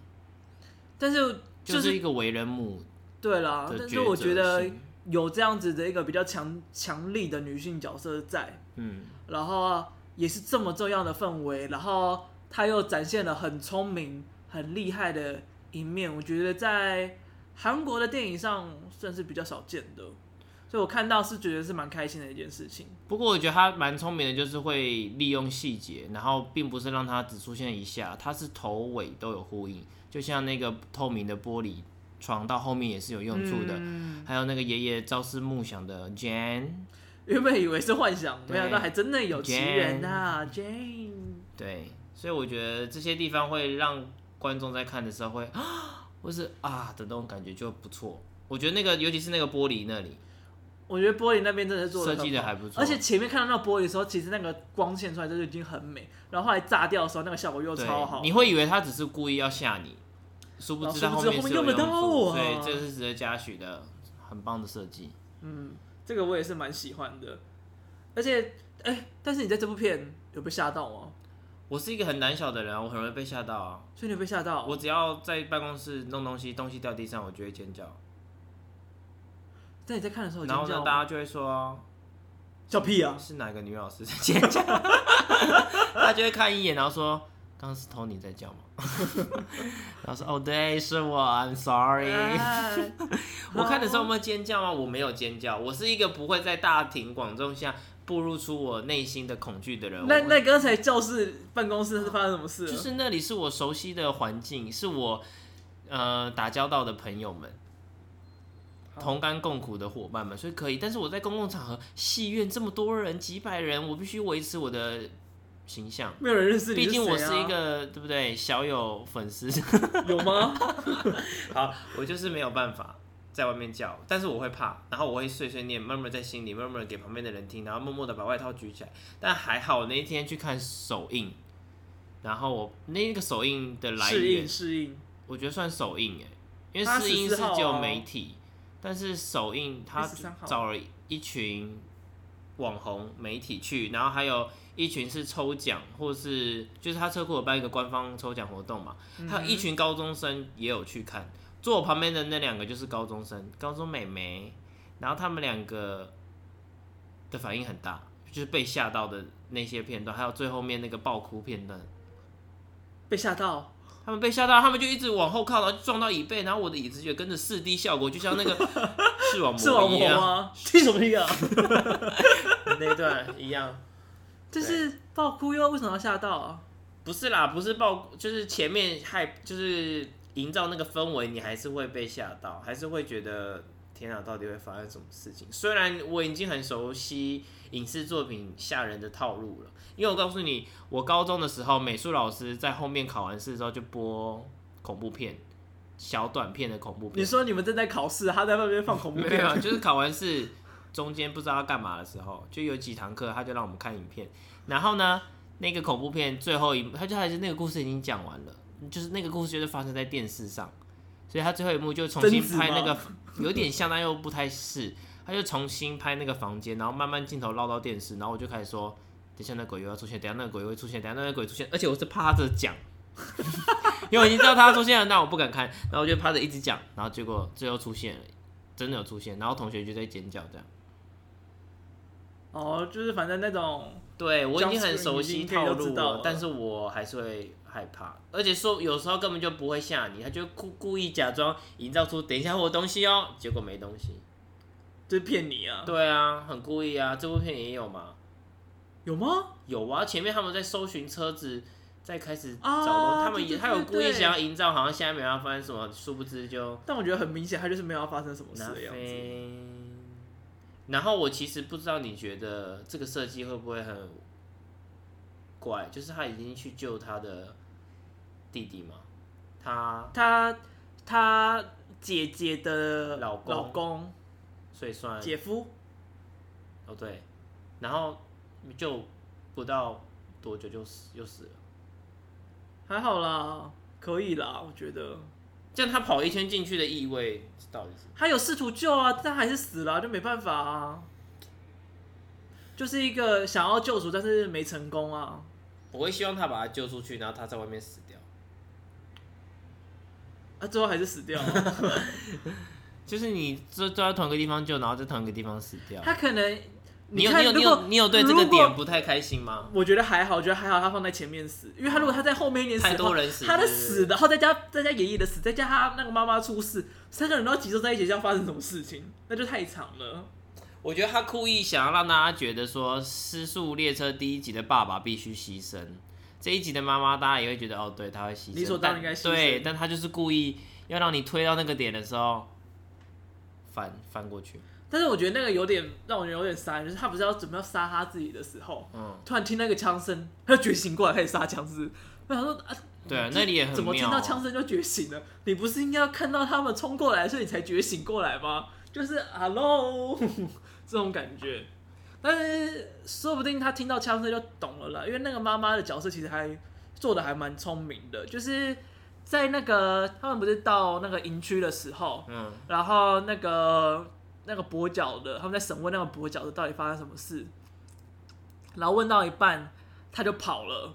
但是就是、就是一个为人母，对啦。但是我觉得有这样子的一个比较强强力的女性角色在，嗯，然后也是这么重要的氛围，然后她又展现了很聪明、很厉害的一面，我觉得在韩国的电影上算是比较少见的，所以我看到是觉得是蛮开心的一件事情。不过我觉得他蛮聪明的，就是会利用细节，然后并不是让它只出现一下，它是头尾都有呼应。就像那个透明的玻璃床，到后面也是有用处的。嗯、还有那个爷爷朝思暮想的 Jane，原本以为是幻想，没想到还真的有其人啊，Jane。对，所以我觉得这些地方会让观众在看的时候会啊，或是啊的那种感觉就不错。我觉得那个，尤其是那个玻璃那里，我觉得玻璃那边真的是做设计的还不错。而且前面看到那个玻璃的时候，其实那个光线出来就已经很美，然后后来炸掉的时候，那个效果又超好。你会以为他只是故意要吓你。殊不知他后面用处，所以这是值得嘉许的，很棒的设计。嗯，这个我也是蛮喜欢的。而且，哎、欸，但是你在这部片有被吓到吗？我是一个很胆小的人，我很容易被吓到啊。所以你被吓到？我只要在办公室弄东西，东西掉地上，我就会尖叫。在你在看的时候，然后呢，大家就会说叫屁啊！是哪个女老师在尖叫？他就会看一眼，然后说。刚刚是 Tony 在叫吗？然后说哦，对，是我，I'm sorry。我看的时候有没有尖叫吗？我没有尖叫，我是一个不会在大庭广众下暴露出我内心的恐惧的人。那那刚才教室办公室是发生什么事？就是那里是我熟悉的环境，是我呃打交道的朋友们，同甘共苦的伙伴们，所以可以。但是我在公共场合，戏院这么多人，几百人，我必须维持我的。形象没有人认识你，毕竟我是一个对不对？小有粉丝有吗？好，我就是没有办法在外面叫，但是我会怕，然后我会碎碎念，默默在心里，默默给旁边的人听，然后默默的把外套举起来。但还好那一天去看首映，然后我那个首映的来源，试映，我觉得算首映哎，因为试映是只有媒体，但是首映他找了一群网红媒体去，然后还有。一群是抽奖，或是就是他车库有办一个官方抽奖活动嘛，还有一群高中生也有去看，坐我旁边的那两个就是高中生，高中美眉，然后他们两个的反应很大，就是被吓到的那些片段，还有最后面那个爆哭片段，被吓到，他们被吓到，他们就一直往后靠，然后撞到椅背，然后我的椅子就跟着四 D 效果，就像那个 视网膜一样，踢什么踢啊？那一段一样。就是爆哭又为什么要吓到啊？不是啦，不是爆，就是前面害，就是营造那个氛围，你还是会被吓到，还是会觉得天啊，到底会发生什么事情？虽然我已经很熟悉影视作品吓人的套路了，因为我告诉你，我高中的时候，美术老师在后面考完试之后就播恐怖片，小短片的恐怖片。你说你们正在考试，他在那边放恐怖片？没有，就是考完试。中间不知道要干嘛的时候，就有几堂课，他就让我们看影片。然后呢，那个恐怖片最后一幕，他就还是那个故事已经讲完了，就是那个故事就是发生在电视上，所以他最后一幕就重新拍那个，有点像但又不太是，他就重新拍那个房间，然后慢慢镜头绕到电视，然后我就开始说，等下那鬼又要出现，等下那个鬼又会出现，等下那个鬼出现，而且我是趴着讲。因为我已经知道他出现了，那我不敢看，然后我就趴着一直讲，然后结果最后出现了，真的有出现，然后同学就在尖叫这样。哦，就是反正那种，对我已经很熟悉套路了，但是我还是会害怕，而且说有时候根本就不会吓你，他就故故意假装营造出等一下会有东西哦，结果没东西，这是骗你啊。对啊，很故意啊，这部片也有吗？有吗？有啊，前面他们在搜寻车子。在开始找东西，啊、他们也他有故意想要营造，好像现在没有要发生什么，殊不知就。但我觉得很明显，他就是没有要发生什么事的样子。然后我其实不知道，你觉得这个设计会不会很怪？就是他已经去救他的弟弟嘛，他他他姐姐的老公，老公，所以算姐夫。哦对，然后就不到多久就死，又死了。还好啦，可以啦，我觉得。这样他跑一圈进去的意味到底是？他有试图救啊，但还是死了啊，就没办法啊。就是一个想要救赎，但是没成功啊。我会希望他把他救出去，然后他在外面死掉。啊，最后还是死掉了。就是你坐坐在同一个地方救，然后在同一个地方死掉。他可能。你有你有你有你有对这个点不太开心吗？我觉得还好，我觉得还好，他放在前面死，因为他如果他在后面一点死，太多人死，他的死，然后再加再加爷爷的死，再加他那个妈妈出事，三个人都集中在一起，要发生什么事情，那就太长了。我觉得他故意想要让大家觉得说，失速列车第一集的爸爸必须牺牲，这一集的妈妈大家也会觉得哦，对，她会牺牲，理所当然应该牺牲，对，但她就是故意要让你推到那个点的时候翻翻过去。但是我觉得那个有点让我觉得有点杀，就是他不是要准备要杀他自己的时候，嗯，突然听那个枪声，他就觉醒过来开始杀僵尸。我想说啊，对啊，那里也很妙。怎么听到枪声就觉醒了？你不是应该要看到他们冲过来，所以你才觉醒过来吗？就是 Hello 这种感觉。但是说不定他听到枪声就懂了啦，因为那个妈妈的角色其实还做的还蛮聪明的，就是在那个他们不是到那个营区的时候，嗯，然后那个。那个跛脚的，他们在审问那个跛脚的到底发生什么事，然后问到一半他就跑了，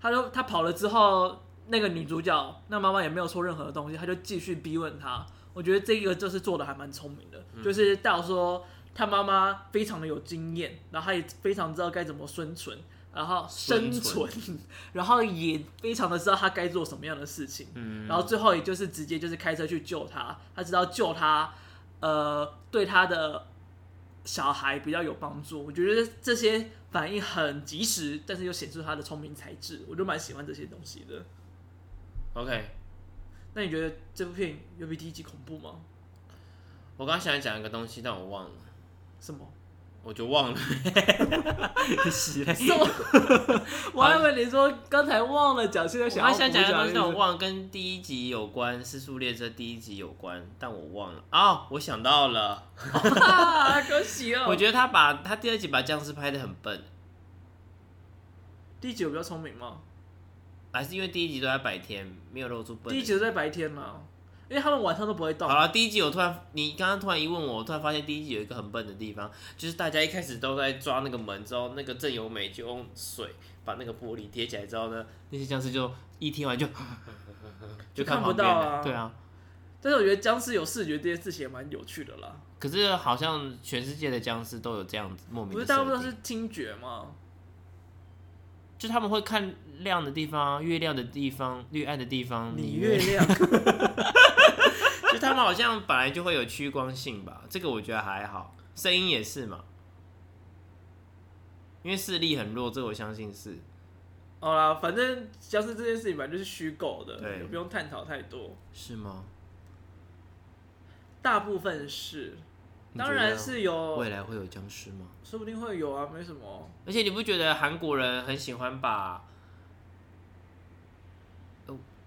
他就他跑了之后，那个女主角那妈妈也没有说任何的东西，他就继续逼问他。我觉得这个就是做的还蛮聪明的，嗯、就是到说他妈妈非常的有经验，然后他也非常知道该怎么生存，然后生存，然后也非常的知道他该做什么样的事情，嗯、然后最后也就是直接就是开车去救他，他知道救他。呃，对他的小孩比较有帮助，我觉得这些反应很及时，但是又显出他的聪明才智，我就蛮喜欢这些东西的。OK，那你觉得这部片有比第一集恐怖吗？我刚刚想讲一个东西，但我忘了。什么？我就忘了，是 我还以为你说刚才忘了讲，现在想要。我还想讲一个东西，我忘了，跟第一集有关，《失速列车》第一集有关，但我忘了啊、哦！我想到了，恭喜哦！我觉得他把他第二集把僵尸拍的很笨，第一集有比较聪明吗？还是因为第一集都在白天，没有露出笨？第一集都在白天吗？因为他们晚上都不会动。好了，第一集我突然，你刚刚突然一问我，我突然发现第一集有一个很笨的地方，就是大家一开始都在抓那个门，之后那个郑由美就用水把那个玻璃贴起来之后呢，那些僵尸就一贴完就 就看不到啊。对啊，但是我觉得僵尸有视觉这件事情也蛮有趣的啦。可是好像全世界的僵尸都有这样子莫名的。不是大部分都是听觉吗？就他们会看亮的地方，月亮的地方，越暗的地方，你月亮。就他们好像本来就会有趋光性吧，这个我觉得还好，声音也是嘛，因为视力很弱，这个我相信是。好啦，反正僵尸这件事情本来就是虚构的，对，不用探讨太多。是吗？大部分是，当然是有。未来会有僵尸吗？说不定会有啊，没什么。而且你不觉得韩国人很喜欢把？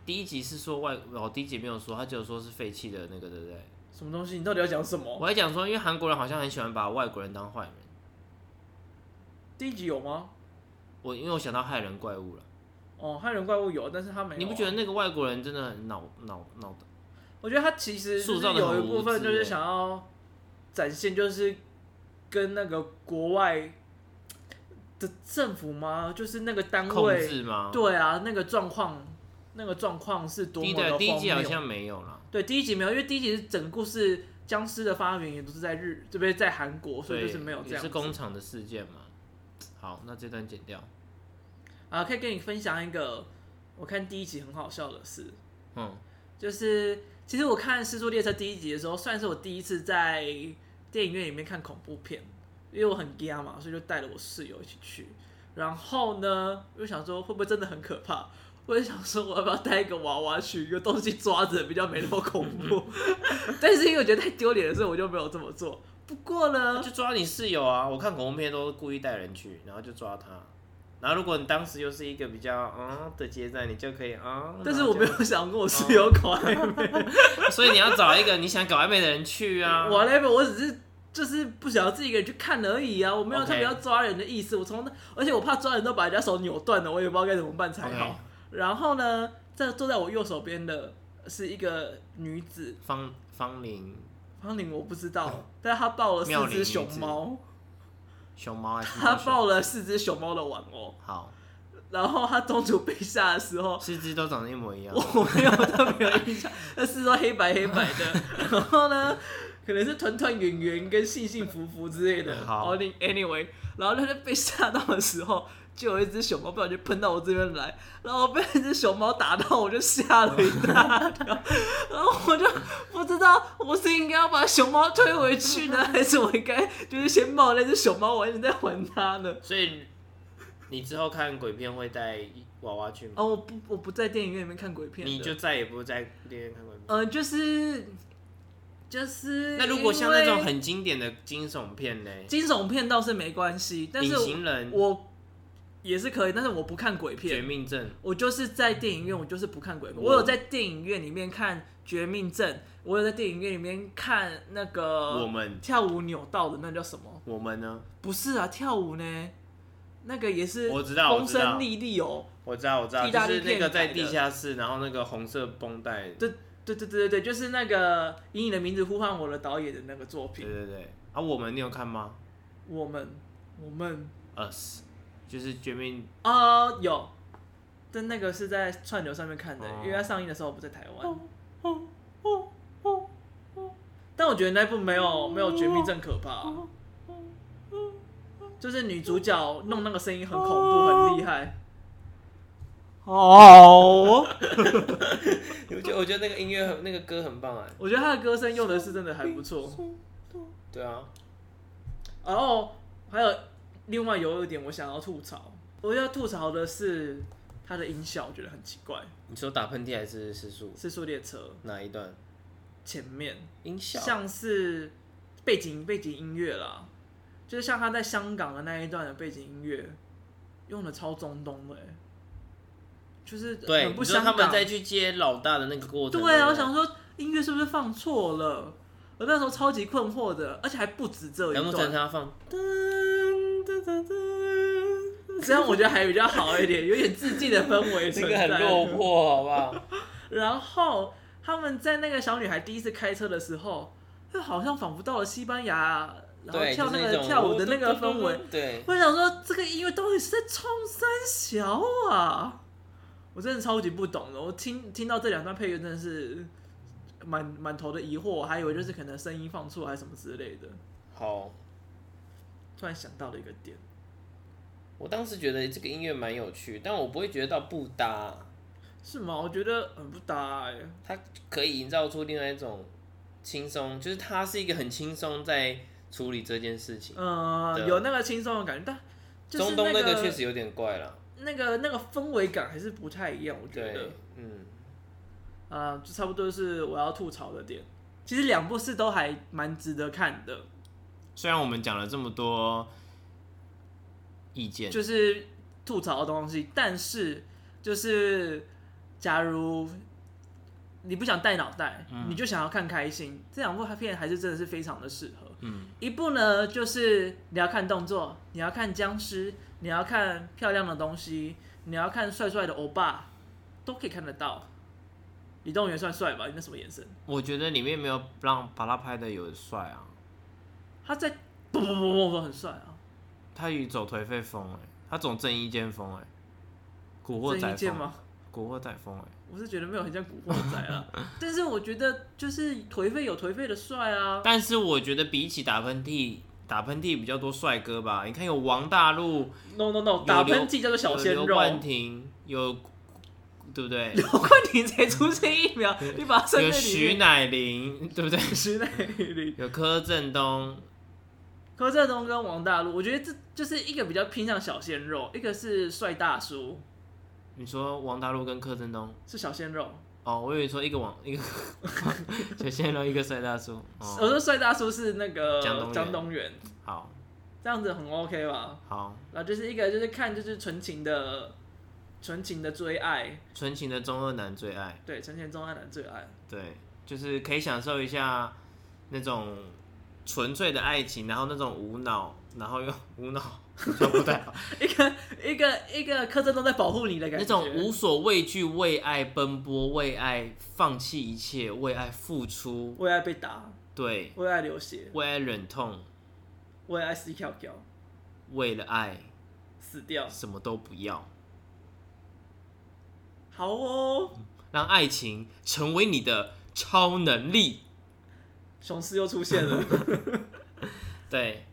第一集是说外，哦，第一集没有说，他只有说是废弃的那个，对不对？什么东西？你到底要讲什么？我还讲说，因为韩国人好像很喜欢把外国人当坏人。第一集有吗？我因为我想到害人怪物了。哦，害人怪物有，但是他没有、啊。你不觉得那个外国人真的很闹闹闹的？我觉得他其实是有一部分就是想要展现，就是跟那个国外的政府吗？就是那个单位控制吗？对啊，那个状况，那个状况是多么的荒谬。第一集好像没有了。对，第一集没有，因为第一集是整个故事，僵尸的发源也都是在日，这边在韩国，所以就是没有这样。也是工厂的事件嘛。好，那这段剪掉。啊，可以跟你分享一个我看第一集很好笑的事。嗯，就是其实我看《尸速列车》第一集的时候，算是我第一次在电影院里面看恐怖片，因为我很惊嘛，所以就带了我室友一起去。然后呢，又想说会不会真的很可怕？我就想说我要不要带一个娃娃去，有东西抓着比较没那么恐怖。但是因为我觉得太丢脸了，所以我就没有这么做。不过呢，就抓你室友啊！我看恐怖片都是故意带人去，然后就抓他。然后如果你当时又是一个比较啊的阶段，你就可以啊。但是我没有想跟我室友搞暧昧，所以你要找一个你想搞暧昧的人去啊。我那边我只是就是不想要自己一个人去看而已啊，我没有特别要抓人的意思。我从那，而且我怕抓人都把人家手扭断了，我也不知道该怎么办才好。然后呢，在坐在我右手边的是一个女子，方方玲。方玲我不知道，但是她抱了四只熊猫，熊猫还是她抱了四只熊猫的玩偶。好，然后她中途被吓的时候，四只都长得一模一样。我没有特别有印象，那四只都黑白黑白的。然后呢，可能是团团圆圆跟幸幸福福之类的。好，Anyway，然后她就被吓到的时候。就有一只熊猫不小心喷到我这边来，然后被那只熊猫打到，我就吓了一大跳，然后我就不知道我是应该要把熊猫推回去呢，还是我应该就是先抱那只熊猫，我一直在还它呢。所以你之后看鬼片会带娃娃去吗？哦，我不，我不在电影院里面看鬼片，你就再也不在电影院看鬼片。呃，就是就是。那如果像那种很经典的惊悚片呢？惊悚片倒是没关系，但是隐形人我。也是可以，但是我不看鬼片。绝命镇，我就是在电影院，我就是不看鬼片。我有在电影院里面看《绝命镇》，我有在电影院里面看那个我们跳舞扭到的那叫什么？我们呢？不是啊，跳舞呢？那个也是。我知道，风声栗栗哦。我知道，我知道，就是那个在地下室，然后那个红色绷带。对对对对对，就是那个以你的名字呼唤我的导演的那个作品。对对对。啊，我们你有看吗？我们，我们。Us。就是绝命啊，uh, 有，但那个是在串流上面看的，oh. 因为它上映的时候我不在台湾。Oh. Oh. Oh. Oh. Oh. 但我觉得那部没有没有绝命镇可怕，oh. Oh. 就是女主角弄那个声音很恐怖，oh. 很厉害。哦，我觉得我觉得那个音乐很那个歌很棒哎，我觉得他的歌声用的是真的还不错。对啊，然后还有。另外有一点我想要吐槽，我要吐槽的是它的音效，我觉得很奇怪。你说打喷嚏还是失速？失速列车哪一段？前面音效像是背景背景音乐啦，就是像他在香港的那一段的背景音乐，用的超中东的，就是很不香港。他们再去接老大的那个过程。对啊，我想说音乐是不是放错了？我那时候超级困惑的，而且还不止这一段。难他放？这样我觉得还比较好一点，有点自尽的氛围，这个很落魄，好不好？然后他们在那个小女孩第一次开车的时候，就好像仿佛到了西班牙，然后跳那个跳舞的那个氛围。对，我想说这个音乐到底是在冲三小啊？我真的超级不懂的。我听听到这两段配乐，真的是满满头的疑惑，我还以为就是可能声音放错还是什么之类的。好。突然想到了一个点，我当时觉得这个音乐蛮有趣，但我不会觉得到不搭，是吗？我觉得很不搭哎。它可以营造出另外一种轻松，就是它是一个很轻松在处理这件事情，嗯，有那个轻松的感觉，但中东那个确实有点怪了，那个那个氛围感还是不太一样，我觉得，嗯，啊，就差不多是我要吐槽的点。其实两部是都还蛮值得看的。虽然我们讲了这么多意见，就是吐槽的东西，但是就是假如你不想带脑袋，嗯、你就想要看开心，这两部片还是真的是非常的适合。嗯，一部呢就是你要看动作，你要看僵尸，你要看漂亮的东西，你要看帅帅的欧巴，都可以看得到。李栋元算帅吧？你那什么眼神？我觉得里面没有让把他拍的有帅啊。他在不不不不不很帅啊。他与走颓废风哎，他走正义剑风哎，古惑仔风吗？古惑仔风哎，我是觉得没有很像古惑仔啊，但是我觉得就是颓废有颓废的帅啊。但是我觉得比起打喷嚏，打喷嚏比较多帅哥吧？你看有王大陆，no no no，打喷嚏叫做小鲜肉。刘冠廷有。对不对？刘冠廷才出生一秒，你把他有徐乃麟，对不对？徐乃麟有柯震东，柯震东跟王大陆，我觉得这就是一个比较偏向小鲜肉，一个是帅大叔。你说王大陆跟柯震东是小鲜肉？哦，我以为说一个王一个 小鲜肉，一个帅大叔。哦、我说帅大叔是那个江江东元。好，这样子很 OK 吧？好，然后就是一个就是看就是纯情的。纯情的追爱，纯情的中二男最爱，对，纯情中二男最爱，对，就是可以享受一下那种纯粹的爱情，然后那种无脑，然后又无脑，不太好，一个一个一个柯震东在保护你的感觉，那种无所畏惧，为爱奔波，为爱放弃一切，为爱付出，为爱被打，对，为爱流血，为爱忍痛，为爱死翘翘，为了爱。死掉，什么都不要。好哦，让爱情成为你的超能力。雄狮又出现了。对，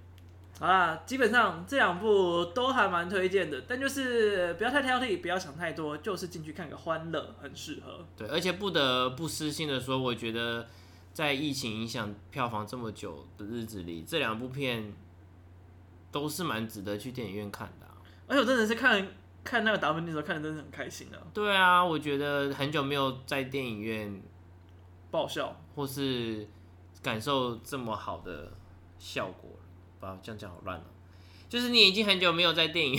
好啦，基本上这两部都还蛮推荐的，但就是不要太挑剔，不要想太多，就是进去看个欢乐，很适合。对，而且不得不私心的说，我觉得在疫情影响票房这么久的日子里，这两部片都是蛮值得去电影院看的啊。而且我真的是看。看那个达芬奇的时候，看的真的很开心啊！对啊，我觉得很久没有在电影院爆笑，或是感受这么好的效果了。哇，这样讲好乱哦。就是你已经很久没有在电影，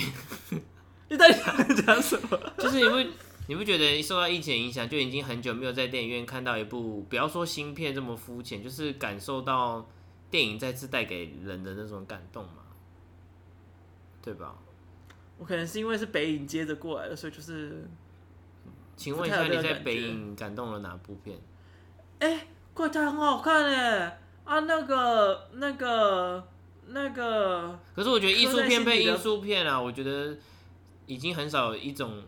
你在讲什么？就是你不你不觉得受到疫情影响，就已经很久没有在电影院看到一部，不要说新片这么肤浅，就是感受到电影再次带给人的那种感动嘛？对吧？我可能是因为是北影接着过来的，所以就是，请问一下你在北影感动了哪部片？哎、欸，怪胎很好看哎！啊，那个、那个、那个……可是我觉得艺术片配艺术片啊，我觉得已经很少有一种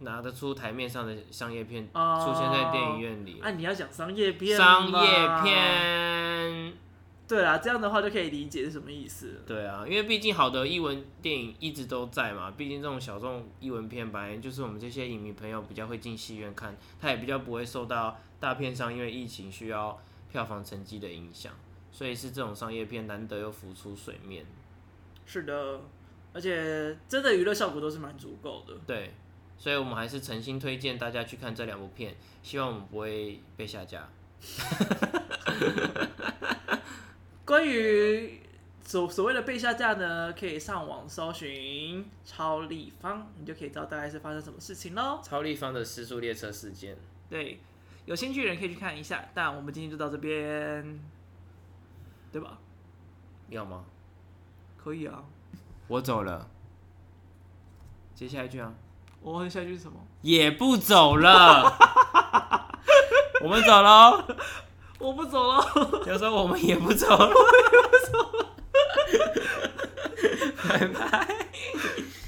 拿得出台面上的商业片出现在电影院里。啊，你要讲商业片？商业片。对啦，这样的话就可以理解是什么意思。对啊，因为毕竟好的艺文电影一直都在嘛，毕竟这种小众艺文片，本来就是我们这些影迷朋友比较会进戏院看，他也比较不会受到大片上因为疫情需要票房成绩的影响，所以是这种商业片难得又浮出水面。是的，而且真的娱乐效果都是蛮足够的。对，所以我们还是诚心推荐大家去看这两部片，希望我们不会被下架。关于所所谓的被下架呢，可以上网搜寻超立方，你就可以知道大概是发生什么事情喽。超立方的失速列车事件，对，有兴趣的人可以去看一下。但我们今天就到这边，对吧？要吗？可以啊。我走了。接下一句啊？我问下一句是什么？也不走了。我们走喽。我不走了，有时候我们也不走了，我也不走了，拜拜。